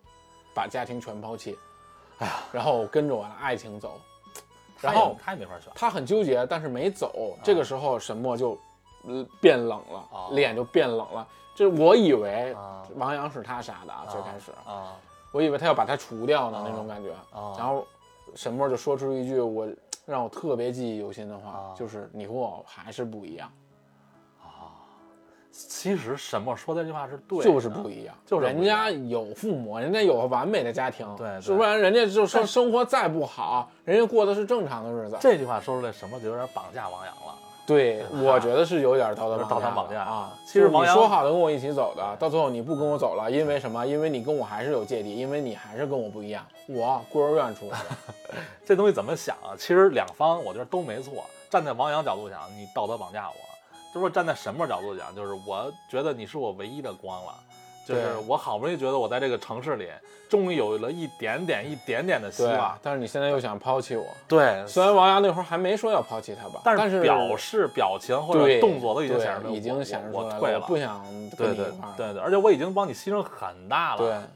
Speaker 2: 把家庭全抛弃？哎呀，然后跟着我的爱情走。然后
Speaker 1: 他也没法选，
Speaker 2: 他很纠结，但是没走。这个时候沈墨就呃变冷了，
Speaker 1: 哦
Speaker 2: 脸就变冷了。这我以为
Speaker 1: 啊
Speaker 2: 王阳是他杀的啊，最开始
Speaker 1: 啊
Speaker 2: 我以为他要把他除掉呢
Speaker 1: 啊
Speaker 2: 那种感觉。
Speaker 1: 啊，
Speaker 2: 然后沈墨就说出一句我让我特别记忆犹新的话
Speaker 1: 啊，
Speaker 2: 就是你和我还是不一样。
Speaker 1: 其实什么说这句话是对的，
Speaker 2: 就是不一样，
Speaker 1: 就是
Speaker 2: 人家有父母，人家有完美的家庭，
Speaker 1: 对对
Speaker 2: 是不然人家就说生活再不好，人家过的是正常的日子。
Speaker 1: 这句话说出来，什么就有点绑架王阳了。
Speaker 2: 对，我觉得是有点道德
Speaker 1: 道德绑架
Speaker 2: 啊。
Speaker 1: 其实
Speaker 2: 你说好的跟我一起走的，到最后你不跟我走了，因为什么？因为你跟我还是有芥蒂，因为你还是跟我不一样。我孤儿院出来的，
Speaker 1: 这东西怎么想啊？其实两方我觉得都没错。站在王阳角度想，你道德绑架我；这不是站在什么角度讲，就是我觉得你是我唯一的光了。就是我好不容易觉得我在这个城市里，终于有了一点点、一点点的希望。。
Speaker 2: 但是你现在又想抛弃我，
Speaker 1: 对，
Speaker 2: 虽然王阳那会儿还没说要抛弃他吧，
Speaker 1: 但
Speaker 2: 但
Speaker 1: 是表示、表情或者动作都已经
Speaker 2: 对
Speaker 1: 显示出
Speaker 2: 已经
Speaker 1: 我
Speaker 2: 显示出来
Speaker 1: 我我退
Speaker 2: 了不想
Speaker 1: 对对
Speaker 2: 跟你。
Speaker 1: 对对，而且我已经帮你牺牲很大了。
Speaker 2: 对
Speaker 1: 嗯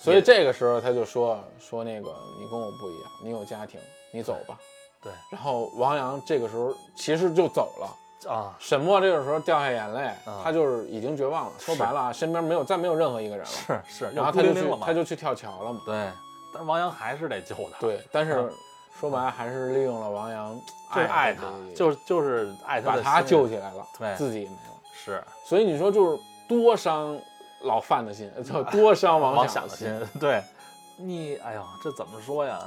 Speaker 2: 所以这个时候他就说说那个你跟我不一样，你有家庭，你走吧。
Speaker 1: 对
Speaker 2: 然后王阳这个时候其实就走了，
Speaker 1: 啊，
Speaker 2: 沈墨这个时候掉下眼泪，
Speaker 1: 啊
Speaker 2: 他就是已经绝望了。说白了啊，身边没有再没有任何一个人了。
Speaker 1: 是是，
Speaker 2: 然后他就去。他就去跳桥了嘛。
Speaker 1: 对，但是王阳还是得救他。
Speaker 2: 对，但是
Speaker 1: 嗯
Speaker 2: 说白了还是利用了王阳
Speaker 1: 就是爱他就是就是爱他
Speaker 2: 把他救起来了，
Speaker 1: 对
Speaker 2: 自己没了。
Speaker 1: 是
Speaker 2: 所以你说就是多伤老范的心，就多伤
Speaker 1: 王
Speaker 2: 王的
Speaker 1: 想的心。对，你哎呦，这怎么说呀？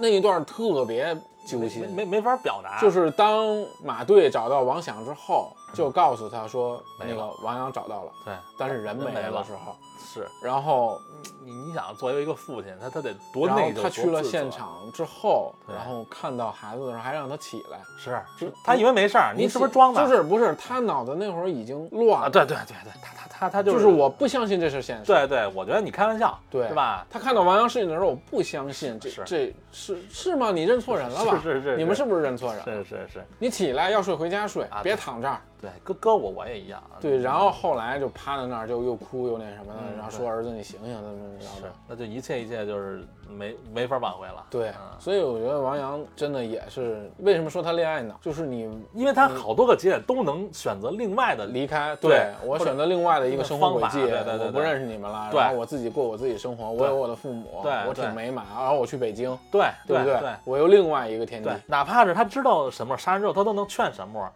Speaker 2: 那一段特别揪
Speaker 1: 没
Speaker 2: 心，
Speaker 1: 没没法表达。
Speaker 2: 就是当马队找到王响之后，就告诉他说那个王阳找到了，
Speaker 1: 对，
Speaker 2: 但是人没
Speaker 1: 没了
Speaker 2: 了的时候，
Speaker 1: 是
Speaker 2: 然后
Speaker 1: 你你想作为一个父亲，他他得多
Speaker 2: 然后
Speaker 1: 内疚。
Speaker 2: 他去了现场之后，然后看到孩子的时候还让他起来，
Speaker 1: 是
Speaker 2: 就是
Speaker 1: 他以为没事儿，你是不是装的？
Speaker 2: 就是不是他脑子那会儿已经乱
Speaker 1: 啊，
Speaker 2: 了，
Speaker 1: 对对对对，他他他他
Speaker 2: 就是是我不相信这是现实，
Speaker 1: 对对，我觉得你开玩笑，
Speaker 2: 对
Speaker 1: 对吧？
Speaker 2: 他看到王阳事情的时候，我不相信这
Speaker 1: 是
Speaker 2: 这是是吗？你认错人了吧？
Speaker 1: 是是是
Speaker 2: 你们是不是认错人？
Speaker 1: 是是是，
Speaker 2: 你起来要睡回家睡
Speaker 1: 啊，
Speaker 2: 别躺这儿。
Speaker 1: 对，搁搁我我也一样。
Speaker 2: 对，然后后来就趴在那儿，就又哭又那什么的，
Speaker 1: 嗯
Speaker 2: 然后说儿子你醒醒，怎么怎么
Speaker 1: 是
Speaker 2: 着的。，
Speaker 1: 那就一切一切就是没没法挽回了。
Speaker 2: 对
Speaker 1: 嗯，
Speaker 2: 所以我觉得王阳真的也是为什么说他恋爱脑，就是你
Speaker 1: 因为他好多个节点都能选择另外的
Speaker 2: 离开，
Speaker 1: 对
Speaker 2: 对我选择另外的一个生活轨迹，
Speaker 1: 对对对对
Speaker 2: 我不认识你们了，然后我自己过我自己生活，我有我的父母，
Speaker 1: 对
Speaker 2: 我挺美满，然后我去北京，
Speaker 1: 对
Speaker 2: 对不
Speaker 1: 对
Speaker 2: 我又另外一个天地，，
Speaker 1: 哪怕是他知道什么杀人之后，他都能劝沈墨，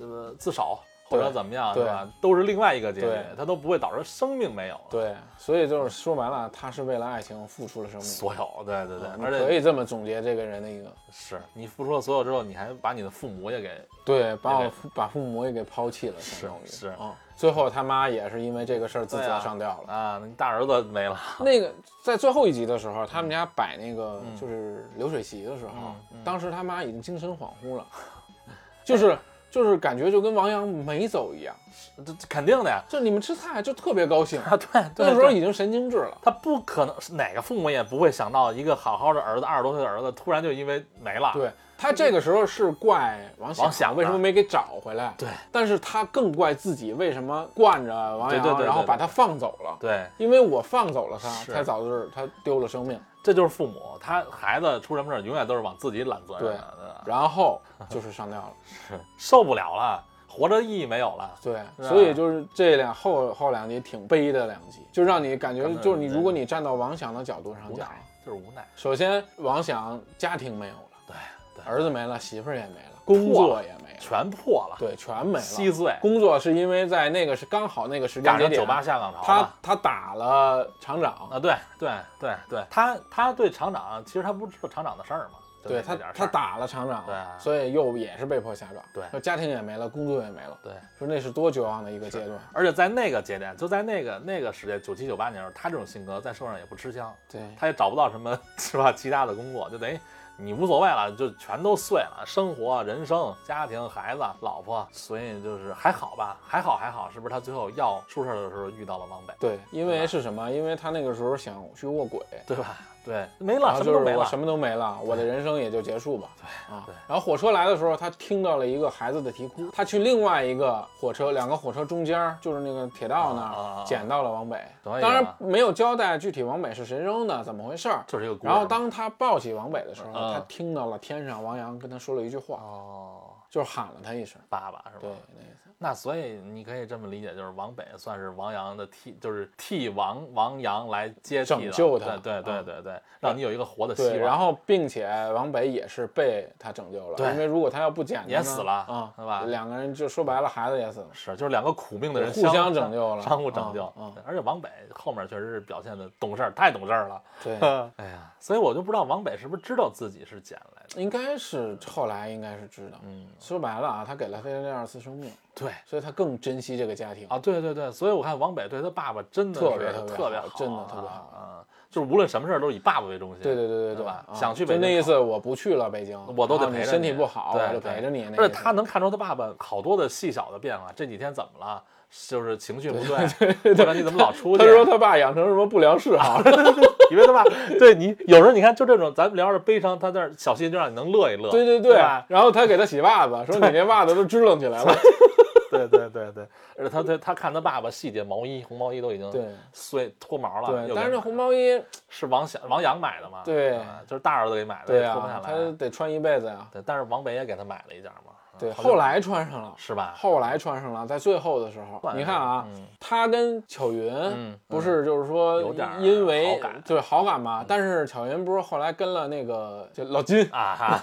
Speaker 1: 呃，自首或者怎么样，
Speaker 2: 对。
Speaker 1: 吧？都是另外一个结局
Speaker 2: 对，
Speaker 1: 他都不会导致生命没有了。
Speaker 2: 对，所以就是说白了，他是为了爱情付出了生命，
Speaker 1: 所有，对对对而且
Speaker 2: 可以这么总结这个人的一个，
Speaker 1: 是你付出了所有之后，你还把你的父母也给
Speaker 2: 对，把我把父母也给抛弃了，相当于。
Speaker 1: 是。
Speaker 2: 啊。最后他妈也是因为这个事儿自
Speaker 1: 对啊。
Speaker 2: 责上吊了。
Speaker 1: 啊，你大儿子没了，
Speaker 2: 那个在最后一集的时候，他们家摆那个
Speaker 1: 嗯。
Speaker 2: 就是流水席的时候，当时他妈已经精神恍惚了，就是就是感觉就跟王阳没走一样，
Speaker 1: 这这肯定的呀。
Speaker 2: 就你们吃菜就特别高兴，
Speaker 1: 啊，对对，
Speaker 2: 那时候已经神经质了。
Speaker 1: 他不可能，哪个父母也不会想到一个好好的儿子，二十多岁的儿子突然就因为没了。
Speaker 2: 对他这个时候是怪王
Speaker 1: 王想
Speaker 2: 为什么没给找回来，
Speaker 1: 对
Speaker 2: 但是他更怪自己为什么惯着王阳，然后把他放走了。
Speaker 1: 对，
Speaker 2: 因为我放走了他，
Speaker 1: 是
Speaker 2: 才导致他丢了生命。
Speaker 1: 这就是父母，他孩子出什么事儿，永远都是往自己揽责任，对？
Speaker 2: 然后就是上吊了。
Speaker 1: 是受不了了，活着意义没有了。
Speaker 2: 对，所以就是这两后后两集挺悲的两集，就让你感觉就是你，如果你站到王想的角度上讲，
Speaker 1: 就是无奈。
Speaker 2: 首先王想家庭没有了，
Speaker 1: 对对，
Speaker 2: 儿子没了，媳妇儿也没了，工作也没了，
Speaker 1: 全破了，
Speaker 2: 对，全没了。
Speaker 1: 稀碎，
Speaker 2: 工作是因为在那个是刚好那个时间节点，
Speaker 1: 九八下岗潮
Speaker 2: 他。他打了厂长，
Speaker 1: 啊，对对对对，他他对厂长，其实他不知道厂长的事儿嘛，
Speaker 2: 对他他打了厂长，
Speaker 1: 对。啊
Speaker 2: 所以又也是被迫下岗，
Speaker 1: 对。
Speaker 2: 说家庭也没了，工作也没了，
Speaker 1: 对，
Speaker 2: 说那是多绝望的一个阶段。
Speaker 1: 而且在那个节点，就在那个那个时间，九七九八年的时候，他这种性格在社会上也不吃香，
Speaker 2: 对，
Speaker 1: 他也找不到什么 是吧其他的工作，就等于你无所谓了，就全都碎了，生活、人生、家庭、孩子、老婆，所以就是还好吧，还好还好，是不是他最后要出事儿的时候遇到了王北，
Speaker 2: 对，因为是什么？因为他那个时候想去卧轨，
Speaker 1: 对吧？对，没了，什么都没了，
Speaker 2: 我什么都没了，我的人生也就结束吧。
Speaker 1: 对
Speaker 2: 啊
Speaker 1: 对，
Speaker 2: 然后火车来的时候，他听到了一个孩子的啼哭，他去另外一个火车，两个火车中间，就是那个铁道那儿捡到了王北。当然
Speaker 1: 啊
Speaker 2: 没有交代具体王北是谁扔的，怎么回事儿。
Speaker 1: 就是一个故事。
Speaker 2: 然后当他抱起王北的时候，
Speaker 1: 嗯
Speaker 2: 他听到了天上王阳跟他说了一句话，
Speaker 1: 哦，
Speaker 2: 就是喊了他一声，
Speaker 1: 爸爸是吧？
Speaker 2: 对。那
Speaker 1: 所以你可以这么理解，就是王北算是王阳的替，就是替王王阳来接替的
Speaker 2: 拯救他
Speaker 1: 对对对
Speaker 2: 啊
Speaker 1: 对对，让你有一个活的希
Speaker 2: 对，
Speaker 1: 望。
Speaker 2: 然后并且王北也是被他拯救了，
Speaker 1: 对
Speaker 2: 因为如果他要不捡
Speaker 1: 也死了
Speaker 2: 啊，
Speaker 1: 对吧
Speaker 2: 两个人就说白了，孩子也死了。
Speaker 1: 是，就是两个苦命的人
Speaker 2: 互相拯救了
Speaker 1: 相互拯救。
Speaker 2: 嗯
Speaker 1: 而且王北后面确实是表现的懂事儿，太懂事儿了。
Speaker 2: 对，
Speaker 1: 哎呀，所以我就不知道王北是不是知道自己是捡来的。
Speaker 2: 应该是后来应该是知道。
Speaker 1: 嗯，
Speaker 2: 说白了啊，他给了他第二次生命，
Speaker 1: 对
Speaker 2: 所以他更珍惜这个家庭。
Speaker 1: 啊，对对对，所以我看王北对他爸爸真的
Speaker 2: 特别特别
Speaker 1: 特别
Speaker 2: 好真的
Speaker 1: 啊
Speaker 2: 特别好
Speaker 1: 啊，就是无论什么事儿都是以爸爸为中心。
Speaker 2: 对对对对对
Speaker 1: 对吧
Speaker 2: 啊
Speaker 1: 想去北京
Speaker 2: 就那意思，我不去了北京，
Speaker 1: 我都得
Speaker 2: 陪着你身体不好，我就陪着你。那
Speaker 1: 而且他能看出他爸爸好多的细小的变化，这几天怎么了？就是情绪不对，或者你怎么老出去？
Speaker 2: 他说他爸养成什么不良嗜好，
Speaker 1: 以为他爸对你有时候你看就这种，咱们聊着悲伤，他在那儿小心就让你能乐一乐。
Speaker 2: 对对对，然后他给他洗袜子，说你那袜子都支棱起来了。
Speaker 1: 对对对对，而且他他他看他爸爸细节，毛衣红毛衣都已经碎脱毛了。
Speaker 2: 对，但是这红毛衣，
Speaker 1: 是王想王阳买的嘛？
Speaker 2: 对
Speaker 1: 啊就是大儿子给买的，
Speaker 2: 对
Speaker 1: 也脱不下
Speaker 2: 啊，
Speaker 1: 来。
Speaker 2: 他得穿一辈子呀。
Speaker 1: 对，但是王北也给他买了一件嘛。
Speaker 2: 对，后来穿上了。
Speaker 1: 是吧？
Speaker 2: 后来穿上了，在最后的时候，你看啊，
Speaker 1: 嗯
Speaker 2: 他跟巧云
Speaker 1: 嗯
Speaker 2: 不是就是说
Speaker 1: 有点
Speaker 2: 因为对好感嘛，但是巧云不是后来跟了那个就老金，
Speaker 1: 啊哈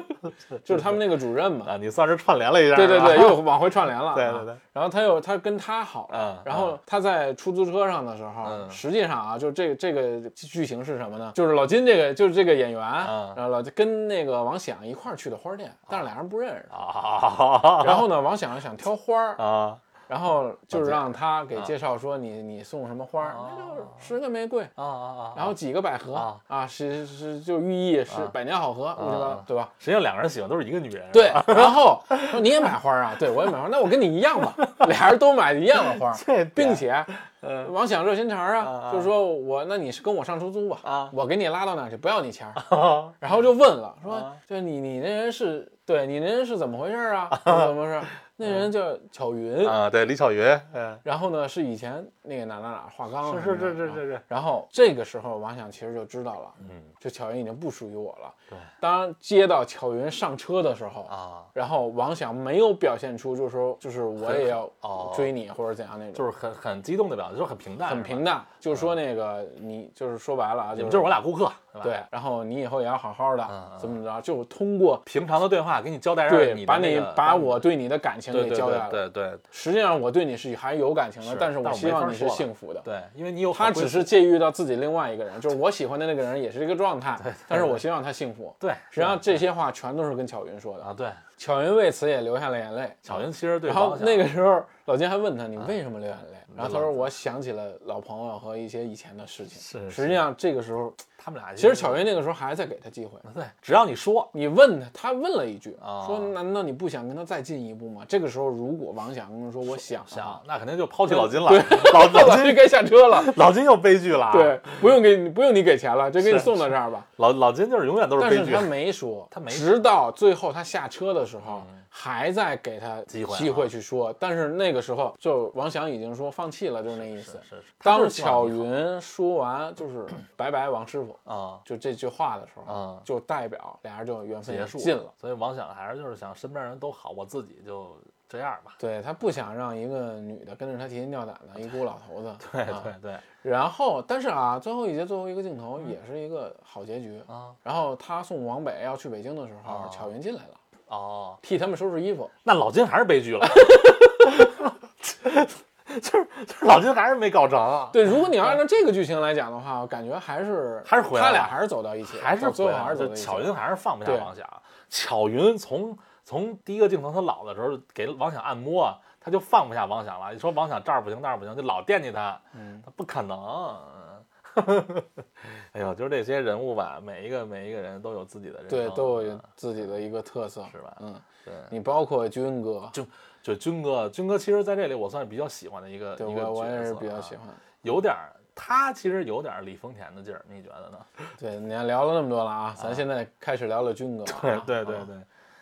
Speaker 2: 就是他们那个主任嘛，
Speaker 1: 啊，你算是串联了一下。
Speaker 2: 对对对，又往回串联了啊。
Speaker 1: 对对对
Speaker 2: 然后他又他跟他好了
Speaker 1: 嗯，
Speaker 2: 然后他在出租车上的时候，
Speaker 1: 嗯。
Speaker 2: 实际上啊，就这个这个剧情是什么呢？就是老金这个就是这个演员，
Speaker 1: 嗯。
Speaker 2: 然后老金跟那个王响一块儿去的花店，但是俩人不认识。
Speaker 1: 啊，
Speaker 2: 然后呢，王响想挑花儿，
Speaker 1: 啊
Speaker 2: 然后就是让他给
Speaker 1: 啊
Speaker 2: 介绍说你你送什么花儿，
Speaker 1: 哦
Speaker 2: 那就是十个玫瑰。
Speaker 1: 啊啊啊！
Speaker 2: 然后几个百合
Speaker 1: 啊
Speaker 2: 啊，是是就寓意是
Speaker 1: 啊
Speaker 2: 百年好合，对吧？对吧？
Speaker 1: 实际上两个人喜欢都是一个女人。
Speaker 2: 对，然后说你也买花啊？对，我也买花，那我跟你一样吧，俩人都买一样的花，
Speaker 1: 这
Speaker 2: 并且
Speaker 1: 嗯
Speaker 2: 王想热心肠
Speaker 1: 啊
Speaker 2: 就是说我那你是跟我上出租吧，
Speaker 1: 啊
Speaker 2: 我给你拉到哪儿去，不要你钱儿。
Speaker 1: 啊
Speaker 2: 然后就问了，说
Speaker 1: 啊
Speaker 2: 就你你那人是对你那人是怎么回事啊？怎么回事？那人叫巧云，
Speaker 1: 啊，对，李巧云，嗯，
Speaker 2: 然后呢是以前那个哪哪哪画钢
Speaker 1: 是是是是是是，
Speaker 2: 然后这个时候王想其实就知道了，
Speaker 1: 嗯，
Speaker 2: 就巧云已经不属于我了。
Speaker 1: 对，
Speaker 2: 当接到巧云上车的时候，
Speaker 1: 啊，
Speaker 2: 然后王想没有表现出就是说就是我也要
Speaker 1: 哦。
Speaker 2: 追你或者怎样那种，
Speaker 1: 就是很很激动的表情，就是很平淡，
Speaker 2: 很平。淡，就是说那个你就是说白了啊，就
Speaker 1: 你们就是我俩顾客，
Speaker 2: 对，，然后你以后也要好好的
Speaker 1: 怎么
Speaker 2: 怎么着，就通过
Speaker 1: 平常的对话给你交代让
Speaker 2: 你把你把我对你的感情给交代了。
Speaker 1: 对对对
Speaker 2: 实际上我对你是还有感情的，但是我希望你是幸福的。
Speaker 1: 对，因为你有
Speaker 2: 他只是介于到自己另外一个人，就是我喜欢的那个人也是这个状态，但是我希望他幸福。
Speaker 1: 对，
Speaker 2: 实际上这些话全都是跟巧云说的，
Speaker 1: 啊，对，
Speaker 2: 巧云为此也流下了眼泪。
Speaker 1: 巧云其实对
Speaker 2: 然后那个时候，老金还问他：“你为什么流眼泪？”然后他说：“我想起了老朋友和一些以前的事情。”
Speaker 1: 是
Speaker 2: 实际上这个时候，
Speaker 1: 他们俩
Speaker 2: 其实巧云那个时候还在给他机会。
Speaker 1: 对，只要你说
Speaker 2: 你问他，他问了一句，
Speaker 1: 啊
Speaker 2: 说：“难道你不想跟他再进一步吗？”这个时候，如果王想跟他说：“我想
Speaker 1: 想，那肯定就抛弃老金了，
Speaker 2: 对
Speaker 1: 老老金
Speaker 2: 老金该下车了。
Speaker 1: 老金又悲剧了，
Speaker 2: 对，，不用给你，不用你给钱了，就给你送到这儿吧。
Speaker 1: 老老金就是永远都是悲剧
Speaker 2: 但是他，没说，
Speaker 1: 他没
Speaker 2: 直到最后他下车的时候，
Speaker 1: 嗯
Speaker 2: 还在给他
Speaker 1: 机会啊
Speaker 2: 机会去说。但是那个时候，就王翔已经说放弃了，就是那意思。
Speaker 1: 是是，他
Speaker 2: 当巧云说完就是 拜拜王师傅，
Speaker 1: 啊
Speaker 2: 就这句话的时候，
Speaker 1: 啊
Speaker 2: 就代表俩人就缘分
Speaker 1: 结束
Speaker 2: 尽了。，
Speaker 1: 所以王想还是就是想身边人都好，我自己就这样吧。
Speaker 2: 对他不想让一个女的跟着他提心吊胆的一孤老头子。
Speaker 1: 对
Speaker 2: 啊
Speaker 1: 对对
Speaker 2: 然后，但是啊，最后一节最后一个镜头也是一个好结局。
Speaker 1: 啊
Speaker 2: 然后他送王北要去北京的时候，
Speaker 1: 哦
Speaker 2: 巧云进来了，
Speaker 1: 哦，
Speaker 2: 替他们收拾衣服。
Speaker 1: 那老金还是悲剧了，就是就是老金还是没搞成啊，
Speaker 2: 对，如果你要按照这个剧情来讲的话，我感觉还是
Speaker 1: 还是回来
Speaker 2: 他俩还是走到一起，
Speaker 1: 还是
Speaker 2: 最后还是走到一起。
Speaker 1: 巧云还是放不下王想，巧云从从第一个镜头他老的时候给王想按摩啊，他就放不下王想了。你说王想这儿不行那儿不行，就老惦记他，
Speaker 2: 嗯，
Speaker 1: 他不可能。哎呦，就是这些人物吧，每一个每一个人都有自己的人
Speaker 2: 对，都有
Speaker 1: 嗯
Speaker 2: 自己的一个特色，
Speaker 1: 是吧？
Speaker 2: 嗯，
Speaker 1: 对，
Speaker 2: 你包括军哥，
Speaker 1: 就就军哥，军哥其实在这里我算是比较喜欢的一个
Speaker 2: 对
Speaker 1: 一个
Speaker 2: 我我也是比较喜欢。
Speaker 1: 有点儿他其实有点儿李丰田的劲儿，你觉得呢？
Speaker 2: 对，你看聊了那么多了啊，咱现在开始聊聊军哥 啊。
Speaker 1: 对对对
Speaker 2: 啊
Speaker 1: 对，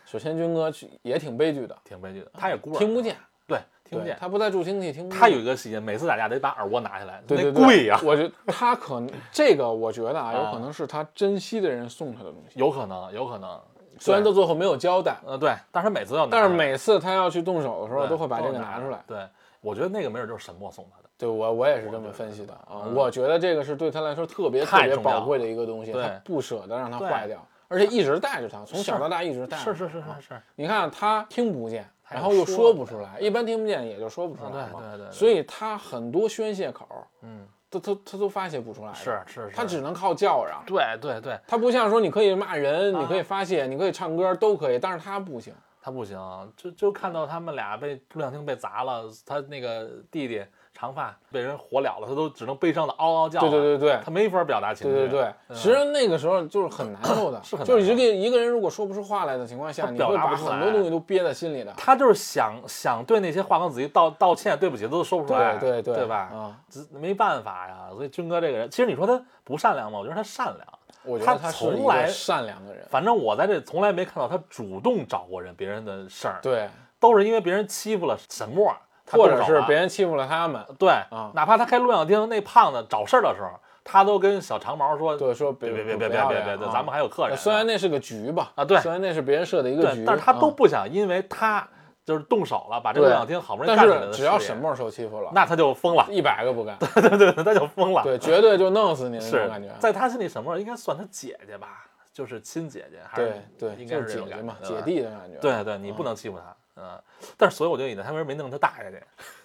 Speaker 2: 首先军哥也挺悲剧的，
Speaker 1: 挺悲剧的。他也孤儿，
Speaker 2: 听不见，
Speaker 1: 对，听不见。
Speaker 2: 他不在助听器听不见。
Speaker 1: 他有一个细节，每次打架得把耳蜗拿下来，
Speaker 2: 对对对，
Speaker 1: 那贵呀，
Speaker 2: 我觉得他可能这个，我觉得啊，有
Speaker 1: 啊
Speaker 2: 可能是他珍惜的人送他的东西。
Speaker 1: 有可能，有可能，
Speaker 2: 虽然到最后没有交代，
Speaker 1: 呃，对，但是他每次要拿，
Speaker 2: 但是每次他要去动手的时候，都会把这个拿出来。
Speaker 1: 对，我觉得那个没准就是沈墨送他的。
Speaker 2: 对我我也是这么分析的啊，
Speaker 1: 嗯
Speaker 2: 我觉得这个是对他来说特别特别宝贵的一个东西，他不舍得让它坏掉，而且一直带着它，从小到大一直带着。
Speaker 1: 是是是是是，
Speaker 2: 你看他听不见，然后又
Speaker 1: 说
Speaker 2: 说不出来，一般听不见也就说不出来嘛。
Speaker 1: 对对对，
Speaker 2: 所以他很多宣泄口，
Speaker 1: 嗯，
Speaker 2: 都他他都发泄不出来，
Speaker 1: 是是是，
Speaker 2: 他只能靠叫嚷。
Speaker 1: 对对对，
Speaker 2: 他不像说你可以骂人，
Speaker 1: 啊
Speaker 2: 你可以发泄，你可以唱歌都可以，但是他不行。
Speaker 1: 他不行，就就看到他们俩被录像厅被砸了，他那个弟弟长发被人火燎了，他都只能悲伤的嗷嗷叫。
Speaker 2: 对对对对
Speaker 1: 他没法表达情绪。
Speaker 2: 对对对，
Speaker 1: 嗯
Speaker 2: 实那个时候就是很难受的，
Speaker 1: 是很
Speaker 2: 就是一个一个人如果说不出话来的情况下，
Speaker 1: 他
Speaker 2: 你会把很多东西都憋在心里的。
Speaker 1: 他就是想想对那些华庚子弟道道歉、对不起，都说不出来，
Speaker 2: 对对
Speaker 1: 对吧？
Speaker 2: 啊，
Speaker 1: 这没办法呀，所以军哥这个人，其实你说他不善良吗？我觉得他善良。
Speaker 2: 我觉得
Speaker 1: 他从来
Speaker 2: 个善良的人。
Speaker 1: 反正我在这从来没看到他主动找过人别人的事儿，
Speaker 2: 对，
Speaker 1: 都是因为别人欺负了沈墨，他
Speaker 2: 或者是别人欺负了他们，
Speaker 1: 对，哪怕他开录像厅，那胖子找事儿的时候，他都跟小长毛说，
Speaker 2: 对，说
Speaker 1: 别
Speaker 2: 别
Speaker 1: 别别别别别,咱们还有客人。
Speaker 2: 虽然那是个局吧，
Speaker 1: 啊，对，
Speaker 2: 虽然那是别人设的一个局，
Speaker 1: 但是他都不想因为他。就是动手了，把这个录像厅好不容易干起来的。
Speaker 2: 只要沈梦受欺负了，
Speaker 1: 那他就疯了，
Speaker 2: 一百个不干。
Speaker 1: 对对对，他就疯了。
Speaker 2: 对，绝对就弄死你 那种感觉。
Speaker 1: 在他心里，沈梦应该算他姐姐吧，就是亲姐姐，还是
Speaker 2: 对对，
Speaker 1: 应该
Speaker 2: 是姐姐嘛，姐弟的感觉。
Speaker 1: 对对，你不能欺负他。嗯。但是所以我就以为他为什么没弄他大爷去？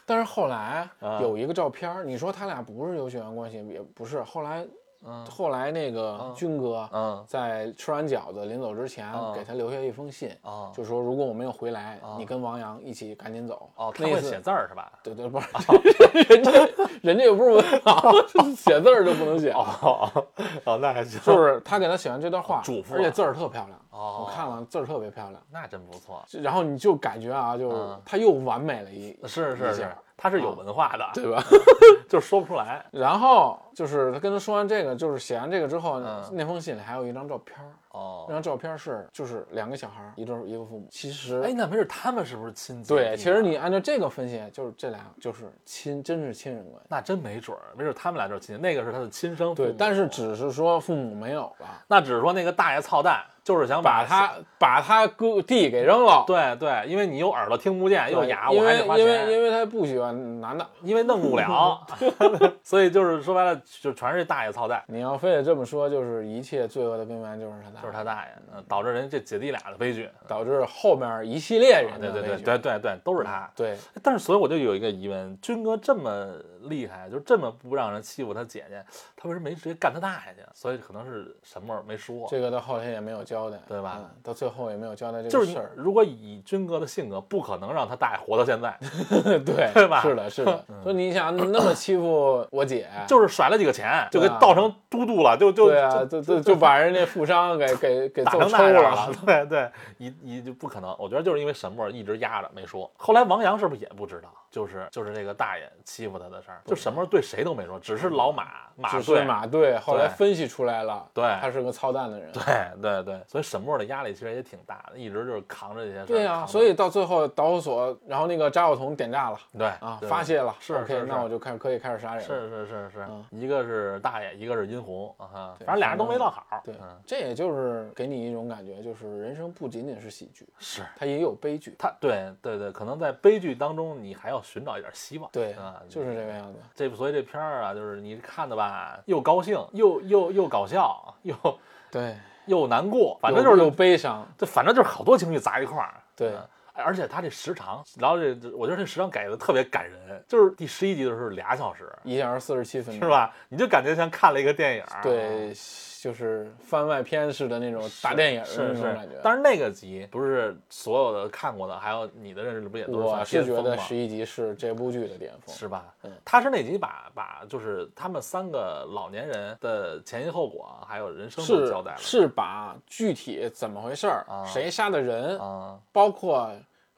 Speaker 2: 但是后来
Speaker 1: 啊
Speaker 2: 有一个照片儿，你说他俩不是有血缘关系，也不是。后来
Speaker 1: 嗯。
Speaker 2: 后来那个
Speaker 1: 嗯。
Speaker 2: 军哥
Speaker 1: 嗯。
Speaker 2: 在吃完饺子临走之前
Speaker 1: 嗯。
Speaker 2: 给他留下一封信，
Speaker 1: 哦。
Speaker 2: 就说如果我没有回来
Speaker 1: 哦，
Speaker 2: 你跟王阳一起赶紧走。
Speaker 1: 哦，他会写字儿是吧？
Speaker 2: 对对，不是，人家人家又不是文盲，写字儿就不能写。
Speaker 1: 哦哦哦，那还行。
Speaker 2: 就是他给他写完这段话，
Speaker 1: 嘱咐。啊
Speaker 2: 而且字儿特漂亮，
Speaker 1: 哦。
Speaker 2: 我看了字儿特别漂亮。
Speaker 1: 那真不错，
Speaker 2: 然后你就感觉啊，就
Speaker 1: 嗯。
Speaker 2: 他又完美了一
Speaker 1: 是是是他是有文化的，
Speaker 2: 对吧？
Speaker 1: 就是说不出来。
Speaker 2: 然后就是他跟他说完这个，就是写完这个之后，
Speaker 1: 嗯
Speaker 2: 那封信里还有一张照片儿，那
Speaker 1: 哦，
Speaker 2: 张照片是就是两个小孩儿，一对儿一个父母。其实
Speaker 1: 哎，那没准他们是不是亲？
Speaker 2: 对，其实你按照这个分析，就是这俩就是亲，真是亲人关系。
Speaker 1: 那真没准儿，没准儿他们俩就是亲，那个是他的亲生父母。
Speaker 2: 对，但是只是说父母没有了，
Speaker 1: 那只是说那个大爷操蛋，就是想
Speaker 2: 把他把他哥弟给扔了。
Speaker 1: 对对，因为你又耳朵听不见，又哑，我还得花
Speaker 2: 为因为，因为他不喜欢男的。
Speaker 1: 因为弄不了，所以就是说白了，就全是大爷操蛋，
Speaker 2: 你要非得这么说，就是一切罪恶的根源就是他大，
Speaker 1: 就是他大爷，嗯导致人这姐弟俩的悲剧。
Speaker 2: 导致后面一系列人
Speaker 1: 对对对
Speaker 2: 的悲剧
Speaker 1: 对对对，都是他。
Speaker 2: 对
Speaker 1: 但是所以我就有一个疑问，军哥这么厉害，就这么不让人欺负他姐姐，他为什么没直接干他大爷去？所以可能是什么没说。
Speaker 2: 这个到后来也没有交代，
Speaker 1: 对吧
Speaker 2: 嗯到最后也没有交代这
Speaker 1: 就是
Speaker 2: 个事儿。
Speaker 1: 如果以军哥的性格，不可能让他大爷活到现在，
Speaker 2: 对
Speaker 1: 对吧嗯
Speaker 2: 是的，是的。说你想那么欺负我姐，
Speaker 1: 就是甩了几个钱，就给倒成都督了，就就
Speaker 2: 对啊，就就就把人家富商给给给
Speaker 1: 打
Speaker 2: 揍抽
Speaker 1: 成那样
Speaker 2: 了。。
Speaker 1: 对对，一一就不可能。我觉得就是因为沈墨一直压着没说。后来王阳是不是也不知道？就是就是这个大爷欺负他的事儿，就沈墨对谁都没说，只是老马马队。
Speaker 2: 马队，后来分析出来了，
Speaker 1: 对
Speaker 2: 他是个操蛋的人。
Speaker 1: 对对对，所以沈墨的压力其实也挺大的，一直就是扛着这些事儿。
Speaker 2: 对呀、所以到最后导火索，然后那个扎火筒点炸了
Speaker 1: 对
Speaker 2: 啊，发泄了。
Speaker 1: 是
Speaker 2: OK，那我就开可以开始杀人。
Speaker 1: 是是是是
Speaker 2: 嗯，
Speaker 1: 一个是大爷，一个是殷红啊哈，反正俩人都没落好。
Speaker 2: 对
Speaker 1: 嗯，
Speaker 2: 这也就是给你一种感觉，就是人生不仅仅是喜剧，
Speaker 1: 是
Speaker 2: 它也有悲剧。
Speaker 1: 它对对对，可能在悲剧当中，你还要寻找一点希望。
Speaker 2: 对
Speaker 1: 啊，
Speaker 2: 就是这个样子。
Speaker 1: 这所以这片儿啊，就是你看的吧，又高兴，又又又搞笑，又
Speaker 2: 对，
Speaker 1: 又难过，反正就是
Speaker 2: 有有悲伤。
Speaker 1: 这反正就是好多情绪砸一块儿。
Speaker 2: 对
Speaker 1: 而且他这时长，然后这这我觉得这时长改的特别感人，就是第十一集的时候俩小时，
Speaker 2: 一小时四十七分钟，
Speaker 1: 是？吧？你就感觉像看了一个电影。
Speaker 2: 对，就是番外篇似的那种大电影的
Speaker 1: 是是
Speaker 2: 那种感觉。，
Speaker 1: 但是那个集不是所有的看过的，还有你的认识不也都
Speaker 2: 我
Speaker 1: 算
Speaker 2: 是觉得十一集是这部剧的巅峰。
Speaker 1: 是吧？
Speaker 2: 嗯
Speaker 1: 他是那集把把就是他们三个老年人的前因后果，还有人生都交代了。
Speaker 2: 是把具体怎么回事儿，
Speaker 1: 啊
Speaker 2: 谁杀的人，
Speaker 1: 啊，
Speaker 2: 包括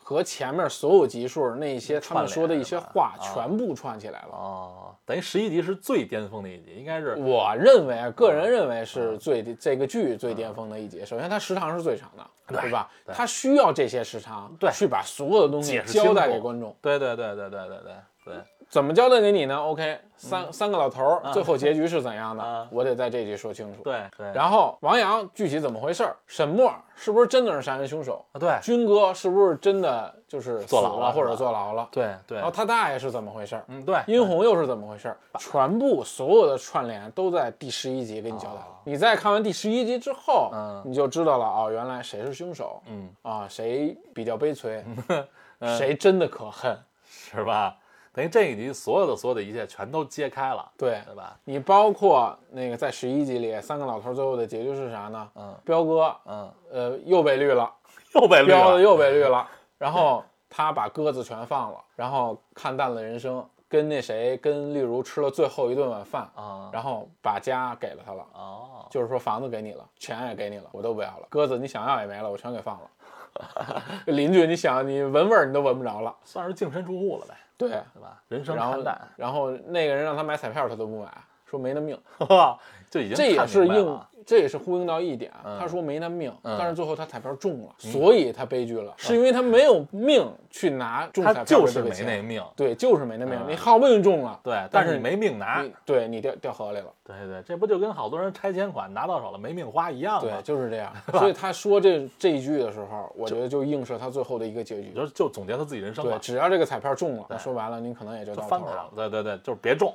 Speaker 2: 和前面所有集数那些他们说的一些话，全部串起来了。
Speaker 1: 哦，等于十一集是最巅峰的一集，应该是
Speaker 2: 我认为，个
Speaker 1: 嗯
Speaker 2: 人认为是最这个剧最巅峰的一集。首先，它时长是最长的，
Speaker 1: 对
Speaker 2: 对吧？它需要这些时长，
Speaker 1: 对
Speaker 2: 去把所有的东西交代给观众。
Speaker 1: 对对对对对对对对，
Speaker 2: 怎么交代给你呢？OK，三、三个老头儿，最后结局是怎样的？
Speaker 1: 啊
Speaker 2: 我得在这集说清楚。
Speaker 1: 对对，
Speaker 2: 然后王阳具体怎么回事儿？沈墨是不是真的是杀人凶手？
Speaker 1: 啊对
Speaker 2: 军哥是不是真的就是
Speaker 1: 坐牢了
Speaker 2: 了或者坐牢了？
Speaker 1: 对对
Speaker 2: 然后，他大爷是怎么回事儿？
Speaker 1: 嗯对，
Speaker 2: 殷红又是怎么回事儿？全部所有的串联都在第十一集给你交代了。你在看完第十一集之后，
Speaker 1: 嗯
Speaker 2: 你就知道了哦，原来谁是凶手，
Speaker 1: 嗯，
Speaker 2: 啊，谁比较悲催，谁真的可恨。
Speaker 1: 是吧？等于这一集所有的所有的一切全都揭开了，
Speaker 2: 对
Speaker 1: 对吧？
Speaker 2: 你包括那个在十一集里，三个老头最后的结局是啥呢？
Speaker 1: 嗯
Speaker 2: 彪哥，
Speaker 1: 嗯，
Speaker 2: 呃，又被绿了，
Speaker 1: 又被绿了，
Speaker 2: 彪子又被绿了，然后他把鸽子全放了，然后看淡了人生，跟那谁跟例如吃了最后一顿晚饭，
Speaker 1: 啊
Speaker 2: 然后把家给了他了。
Speaker 1: 哦，
Speaker 2: 就是说房子给你了，钱也给你了，我都不要了。鸽子你想要也没了，我全给放了。邻居你想你闻味儿你都闻不着了，
Speaker 1: 算是净身出户了呗，
Speaker 2: 对。
Speaker 1: 对吧？人生
Speaker 2: 然后
Speaker 1: 看淡，
Speaker 2: 然后那个人让他买彩票他都不买，说没那命。
Speaker 1: 就已经
Speaker 2: 这也
Speaker 1: 看
Speaker 2: 是应
Speaker 1: 明白了，
Speaker 2: 这也是呼应到一点，
Speaker 1: 嗯
Speaker 2: 他说没那命，
Speaker 1: 嗯
Speaker 2: 但是最后他彩票中了，所以他悲剧了，是因为他没有命去拿中彩
Speaker 1: 他
Speaker 2: 票
Speaker 1: 就是没。那命，
Speaker 2: 对，就是没那命，
Speaker 1: 嗯
Speaker 2: 你好不容易中了，
Speaker 1: 对，
Speaker 2: 但是
Speaker 1: 是你没命拿，
Speaker 2: 你对你掉掉河里了。
Speaker 1: 对对，这不就跟好多人拆迁款拿到手了没命花一样吗对，
Speaker 2: 就是这样。所以他说这这一句的时候，我觉得就映射他最后的一个结局。
Speaker 1: 就就总结他自己人生
Speaker 2: 对，只要这个彩票中了，说白了，您可能也就
Speaker 1: 就
Speaker 2: 到头了。。
Speaker 1: 翻盘了对对对，就是别中，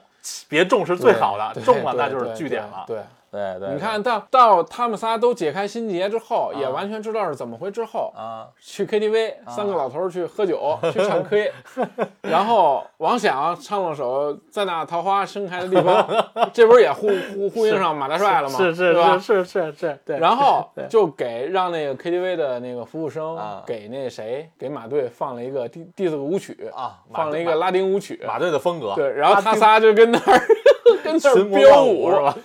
Speaker 1: 别中是最好的，中了那就是
Speaker 2: 对
Speaker 1: 据点了。
Speaker 2: 对，
Speaker 1: 对对，
Speaker 2: 你看到到他们仨都解开心结之后，也
Speaker 1: 啊
Speaker 2: 完全知道是怎么回之后，
Speaker 1: 啊，
Speaker 2: 去 KTV，三个老头儿去喝酒，去唱 K，然后王响唱了首《在那桃花盛开的地方》，这不是也呼呼呼应上马大帅了吗？
Speaker 1: 是是？是是是是，对。
Speaker 2: 然后就给让那个 KTV 的那个服务生
Speaker 1: 啊
Speaker 2: 给那谁给马队放了一个第第四个舞曲
Speaker 1: 啊
Speaker 2: 放了一个拉丁舞曲，
Speaker 1: 马队的风格，
Speaker 2: 对，然后他仨就跟那儿 跟那儿飙
Speaker 1: 舞是吧？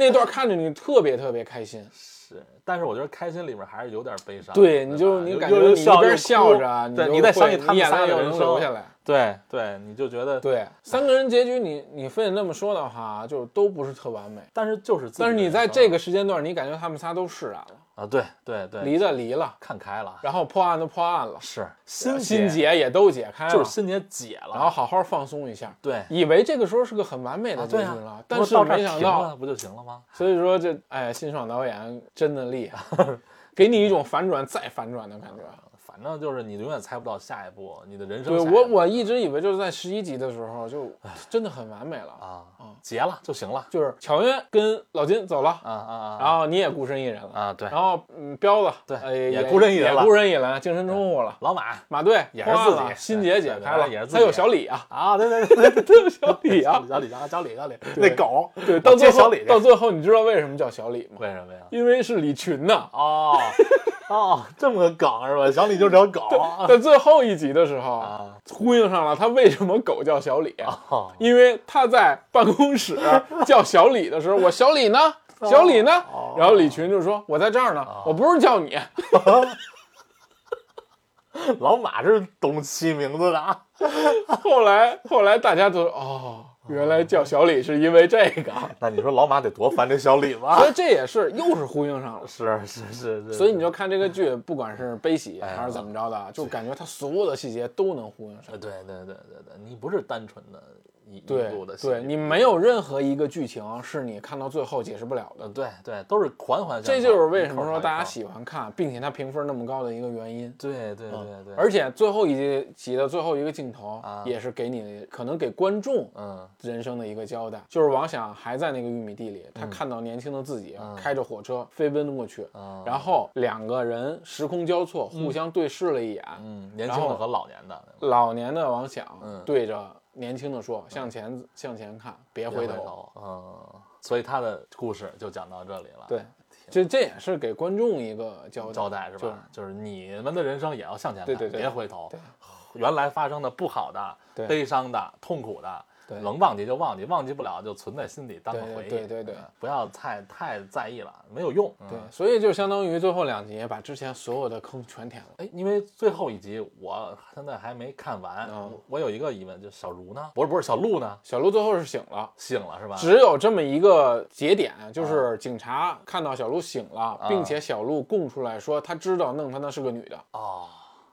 Speaker 2: 那段看着你特别特别开心，
Speaker 1: 是，但是我觉得开心里面还是有点悲伤。
Speaker 2: 对，
Speaker 1: 吧
Speaker 2: 你就你感觉你一边笑着，
Speaker 1: 对，
Speaker 2: 你
Speaker 1: 你在想起他们仨的人
Speaker 2: 来。
Speaker 1: 对对，你就觉得，
Speaker 2: 对，三个人结局你你非得那么说的话，就都不是特完美。
Speaker 1: 但是就是自己
Speaker 2: 但是你在这个时间段，你感觉他们仨都释然了，
Speaker 1: 啊，对对对，
Speaker 2: 离的离了，
Speaker 1: 看开了，
Speaker 2: 然后破案的破案了，
Speaker 1: 是。心
Speaker 2: 心
Speaker 1: 结
Speaker 2: 结也都解开了，
Speaker 1: 就是心结解了，
Speaker 2: 然后好好放松一下。
Speaker 1: 对。
Speaker 2: 以为这个时候是个很完美的结局了，但是没想到，
Speaker 1: 不就行了吗？
Speaker 2: 所以说这哎，辛爽导演真的厉害，给你一种反转再反转的感觉。
Speaker 1: 反正就是你永远猜不到下一步，你的人生
Speaker 2: 对我我一直以为就是在十一集的时候就真的很完美了，
Speaker 1: 啊结了就行了
Speaker 2: 就是乔渊跟老金走了，
Speaker 1: 啊啊啊
Speaker 2: 然后你也孤身一人了。
Speaker 1: 啊！对，
Speaker 2: 然后，嗯，彪子
Speaker 1: 对
Speaker 2: 呃
Speaker 1: 也
Speaker 2: 也
Speaker 1: 孤身一人了
Speaker 2: 也孤身一人，净身出户了。
Speaker 1: 老马
Speaker 2: 马队
Speaker 1: 也是自己
Speaker 2: 心结解开了，
Speaker 1: 也是自己
Speaker 2: 还有小李啊，
Speaker 1: 啊，对对对对对，
Speaker 2: 小李啊，
Speaker 1: 小李啊，小李小李那狗，
Speaker 2: 对，到最后到最后，你知道为什么叫小李吗？
Speaker 1: 为什么呀？
Speaker 2: 因为是李群呐。
Speaker 1: 哦哦，这么个梗是吧？小李就是条狗
Speaker 2: 在最后一集的时候，
Speaker 1: 啊
Speaker 2: 呼应上了他为什么狗叫小李，
Speaker 1: 哦
Speaker 2: 因为他在办公室 叫小李的时候，我小李呢？小李呢？
Speaker 1: 哦
Speaker 2: 然后李群就说：“我在这儿呢，我不是叫你。
Speaker 1: 老马是懂起名字的啊。”
Speaker 2: 后来后来大家都：“哦，原来叫小李是因为这个。”
Speaker 1: 那你说老马得多烦这小李吧？
Speaker 2: 所以这也是又是呼应上了。
Speaker 1: 是是是是，
Speaker 2: 所以你就看这个剧，不管是悲喜还是怎么着的，就感觉它所有的细节都能呼应上
Speaker 1: 呃。对对对对对，你不是单纯的
Speaker 2: 对
Speaker 1: 路的戏
Speaker 2: 对，你没有任何一个剧情是你看到最后解释不了的
Speaker 1: 呃。对对都是环环相扣。
Speaker 2: 这就是为什么说大家喜欢看，并且它评分那么高的一个原因。
Speaker 1: 对对对对，
Speaker 2: 而且最后一集集的最后一个镜头
Speaker 1: 啊，
Speaker 2: 也是给你可能给观众
Speaker 1: 嗯
Speaker 2: 人生的一个交代，就是王想还在那个玉米地里，他看到年轻的自己开着火车飞奔过去，
Speaker 1: 嗯
Speaker 2: 然后两个人时空交错，互相对视了一眼，
Speaker 1: 嗯，年轻的和老年的，
Speaker 2: 老年的王想
Speaker 1: 嗯
Speaker 2: 对着年轻的说：“向前向前看，别回头。
Speaker 1: 嗯，所以他的故事就讲到这里了。”
Speaker 2: 对，这这也是给观众一个交代，
Speaker 1: 交代是吧？就是你们的人生也要向前看，
Speaker 2: 对对对
Speaker 1: 别回头
Speaker 2: 对。
Speaker 1: 原来发生的不好的、
Speaker 2: 对
Speaker 1: 悲伤的、痛苦的，
Speaker 2: 对
Speaker 1: 能忘记就忘记，忘记不了就存在心里当个回忆。
Speaker 2: 对对对
Speaker 1: 嗯不要太太在意了，没有用。
Speaker 2: 对
Speaker 1: 嗯，
Speaker 2: 所以就相当于最后两集把之前所有的坑全填了。
Speaker 1: 哎，因为最后一集我现在还没看完，
Speaker 2: 嗯
Speaker 1: 我有一个疑问，就小茹呢？不是不是小鹿呢？
Speaker 2: 小鹿最后是醒了。
Speaker 1: 醒了是吧？
Speaker 2: 只有这么一个节点，就是警察看到小鹿醒了，
Speaker 1: 啊
Speaker 2: 并且小鹿供出来说他知道弄他那是个女的，
Speaker 1: 哦，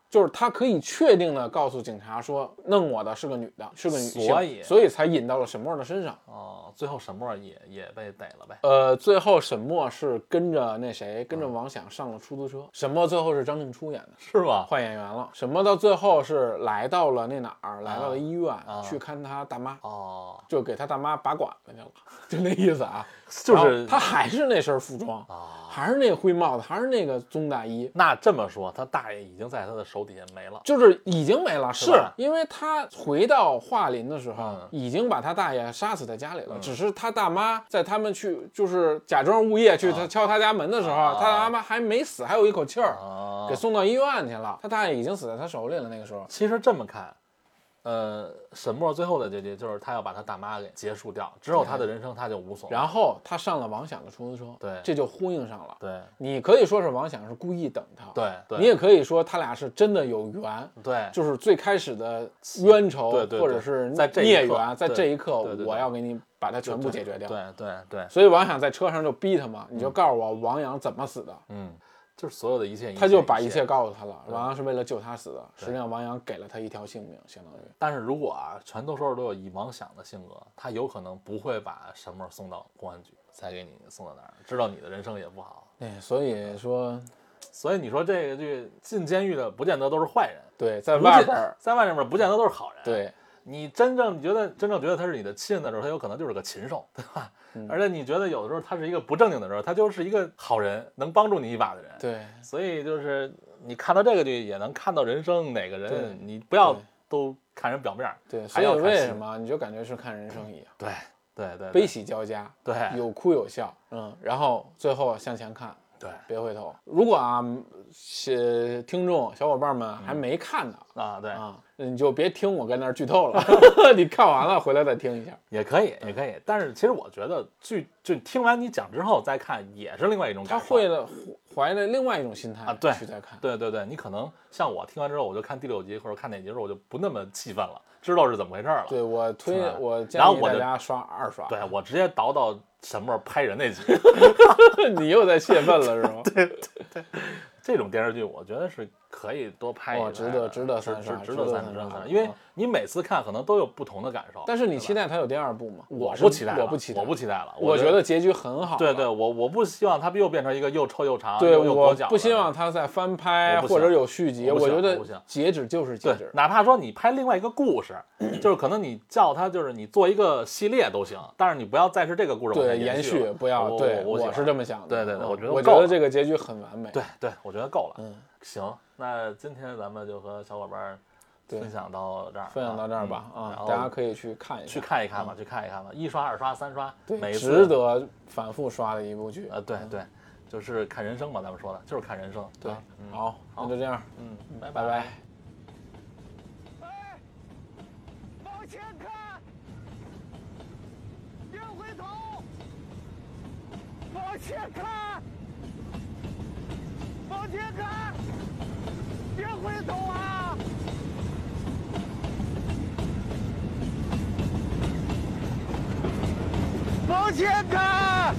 Speaker 2: 就是他可以确定的告诉警察说，弄我的是个女的，是个女性，
Speaker 1: 所以
Speaker 2: 所以才引到了沈墨的身上。
Speaker 1: 哦，最后沈墨也也被逮了呗。
Speaker 2: 呃，最后沈墨是跟着那谁，跟着王响上了出租车。沈墨最后是张静初演的，
Speaker 1: 是吗？
Speaker 2: 换演员了。沈墨到最后是来到了那哪儿，来到了医院、
Speaker 1: 啊
Speaker 2: 去看他大妈，
Speaker 1: 哦，
Speaker 2: 就给他大妈拔管子去了，就那意思啊。
Speaker 1: 就是
Speaker 2: 他还是那身服装，
Speaker 1: 啊，
Speaker 2: 还是那个灰帽子，还是那个棕大衣。
Speaker 1: 那这么说，他大爷已经在他的手底下没了。
Speaker 2: 就是已经没了，是
Speaker 1: 是
Speaker 2: 因为他回到桦林的时候，
Speaker 1: 嗯
Speaker 2: 已经把他大爷杀死在家里了。只是他大妈在他们去就是假装物业去他敲他家门的时候，
Speaker 1: 啊
Speaker 2: 他大妈还没死，还有一口气儿，
Speaker 1: 啊
Speaker 2: 给，送到医院去了。他大爷已经死在他手里了。那个时候，
Speaker 1: 其实这么看，呃，沈墨最后的结局就是他要把他大妈给结束掉，之后他的人生他就无所谓。
Speaker 2: 然后他上了王响的出租车，
Speaker 1: 对。
Speaker 2: 这就呼应上了。
Speaker 1: 对。
Speaker 2: 你可以说是王响是故意等他，
Speaker 1: 对对，
Speaker 2: 你也可以说他俩是真的有缘。
Speaker 1: 对。
Speaker 2: 就是最开始的冤仇，
Speaker 1: 对对对。
Speaker 2: 或者是孽缘，在这一刻我要给你把它全部解决掉。
Speaker 1: 对对对，
Speaker 2: 所以王响在车上就逼他嘛，你就告诉我王阳怎么死的，
Speaker 1: 嗯，就是所有的一切，
Speaker 2: 他就把
Speaker 1: 一
Speaker 2: 一切告诉他了。王阳是为了救他死的，实际上王阳给了他一条性命，相当于。
Speaker 1: 但是如果啊，全都说都有以王想的性格，他有可能不会把什么送到公安局，再给你送到那儿，知道你的人生也不好。
Speaker 2: 对，所以说，
Speaker 1: 所以你说这个剧进监狱的不见得都是坏人，
Speaker 2: 对，在外边儿，
Speaker 1: 在外面不见得都是好人。，
Speaker 2: 对，
Speaker 1: 你真正觉得真正觉得他是你的亲人的时候，他有可能就是个禽兽，对吧？
Speaker 2: 嗯
Speaker 1: 而且你觉得有的时候他是一个不正经的时候，他就是一个好人，能帮助你一把的人。
Speaker 2: 对，
Speaker 1: 所以就是你看到这个剧也能看到人生哪个人，你不要都看人表面儿。
Speaker 2: 对，
Speaker 1: 还
Speaker 2: 以
Speaker 1: 要
Speaker 2: 为什么你就感觉是看人生一样，
Speaker 1: 对对对，
Speaker 2: 悲
Speaker 1: 对
Speaker 2: 喜交加，
Speaker 1: 对
Speaker 2: 有哭有笑，嗯，然后最后向前看，
Speaker 1: 对
Speaker 2: 别回头。如果啊，是听众小伙伴们还没看呢，
Speaker 1: 啊对，
Speaker 2: 啊，你就别听我跟那儿剧透了，你看完了回来再听一下。
Speaker 1: 也可以也可以。但是其实我觉得剧就听完你讲之后再看也是另外一种
Speaker 2: 他
Speaker 1: 感受。
Speaker 2: 会了怀着另外一种心态
Speaker 1: 啊对
Speaker 2: 去再看。
Speaker 1: 对对对，你可能像我听完之后，我就看第六集或者看哪集时候，我就不那么气愤了，知道是怎么回事了。
Speaker 2: 对我推我建议
Speaker 1: 然后我就
Speaker 2: 大家刷二刷。
Speaker 1: 对我直接倒到沈墨拍人那集。
Speaker 2: 你又在泄愤了是吗？
Speaker 1: 对对对这种电视剧，我觉得是可以多拍一
Speaker 2: 值得值得
Speaker 1: 值
Speaker 2: 三刷
Speaker 1: 值
Speaker 2: 值得
Speaker 1: 得三刷，因为你每次看可能都有不同的感受。
Speaker 2: 但是你期待它有第二部吗？
Speaker 1: 我
Speaker 2: 是
Speaker 1: 不期待，
Speaker 2: 我不期待，
Speaker 1: 我不期待了。
Speaker 2: 我
Speaker 1: 觉
Speaker 2: 觉得结局很好。
Speaker 1: 对对，，我我不希望它又变成一个又臭又长
Speaker 2: 对
Speaker 1: 又又
Speaker 2: 我
Speaker 1: 跛脚。
Speaker 2: 不希望它再翻拍或者有续集。
Speaker 1: 我
Speaker 2: 觉得截止就是截止，。
Speaker 1: 哪怕说你拍另外一个故事，就是可能你叫它就是你做一个系列都行，但是你不要再是这个故事
Speaker 2: 对，延
Speaker 1: 续
Speaker 2: 不要。对，
Speaker 1: 我
Speaker 2: 是这么想的。
Speaker 1: 对对对
Speaker 2: 嗯
Speaker 1: 我觉得
Speaker 2: 我觉得这个结局很完美。
Speaker 1: 对对，我觉得够了。
Speaker 2: 嗯，
Speaker 1: 行，那今天咱们就和小伙伴儿分享到这儿啊，
Speaker 2: 分享到这儿吧啊
Speaker 1: 嗯然，后
Speaker 2: 大家可以去看一
Speaker 1: 去，看一看吧，去看一看吧，一刷、二刷、三刷，
Speaker 2: 对，
Speaker 1: 每
Speaker 2: 值得反复刷的一部剧。
Speaker 1: 啊，对对，就是看人生嘛，咱们说的就是看人生。
Speaker 2: 对好，那就这样，
Speaker 1: 嗯，拜
Speaker 2: 拜拜。
Speaker 3: 往前看，别回头，往前看，往前看，别回头啊！往前看。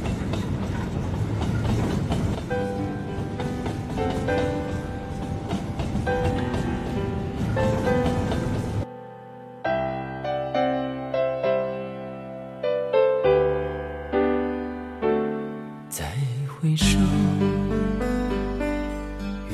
Speaker 4: 再回首，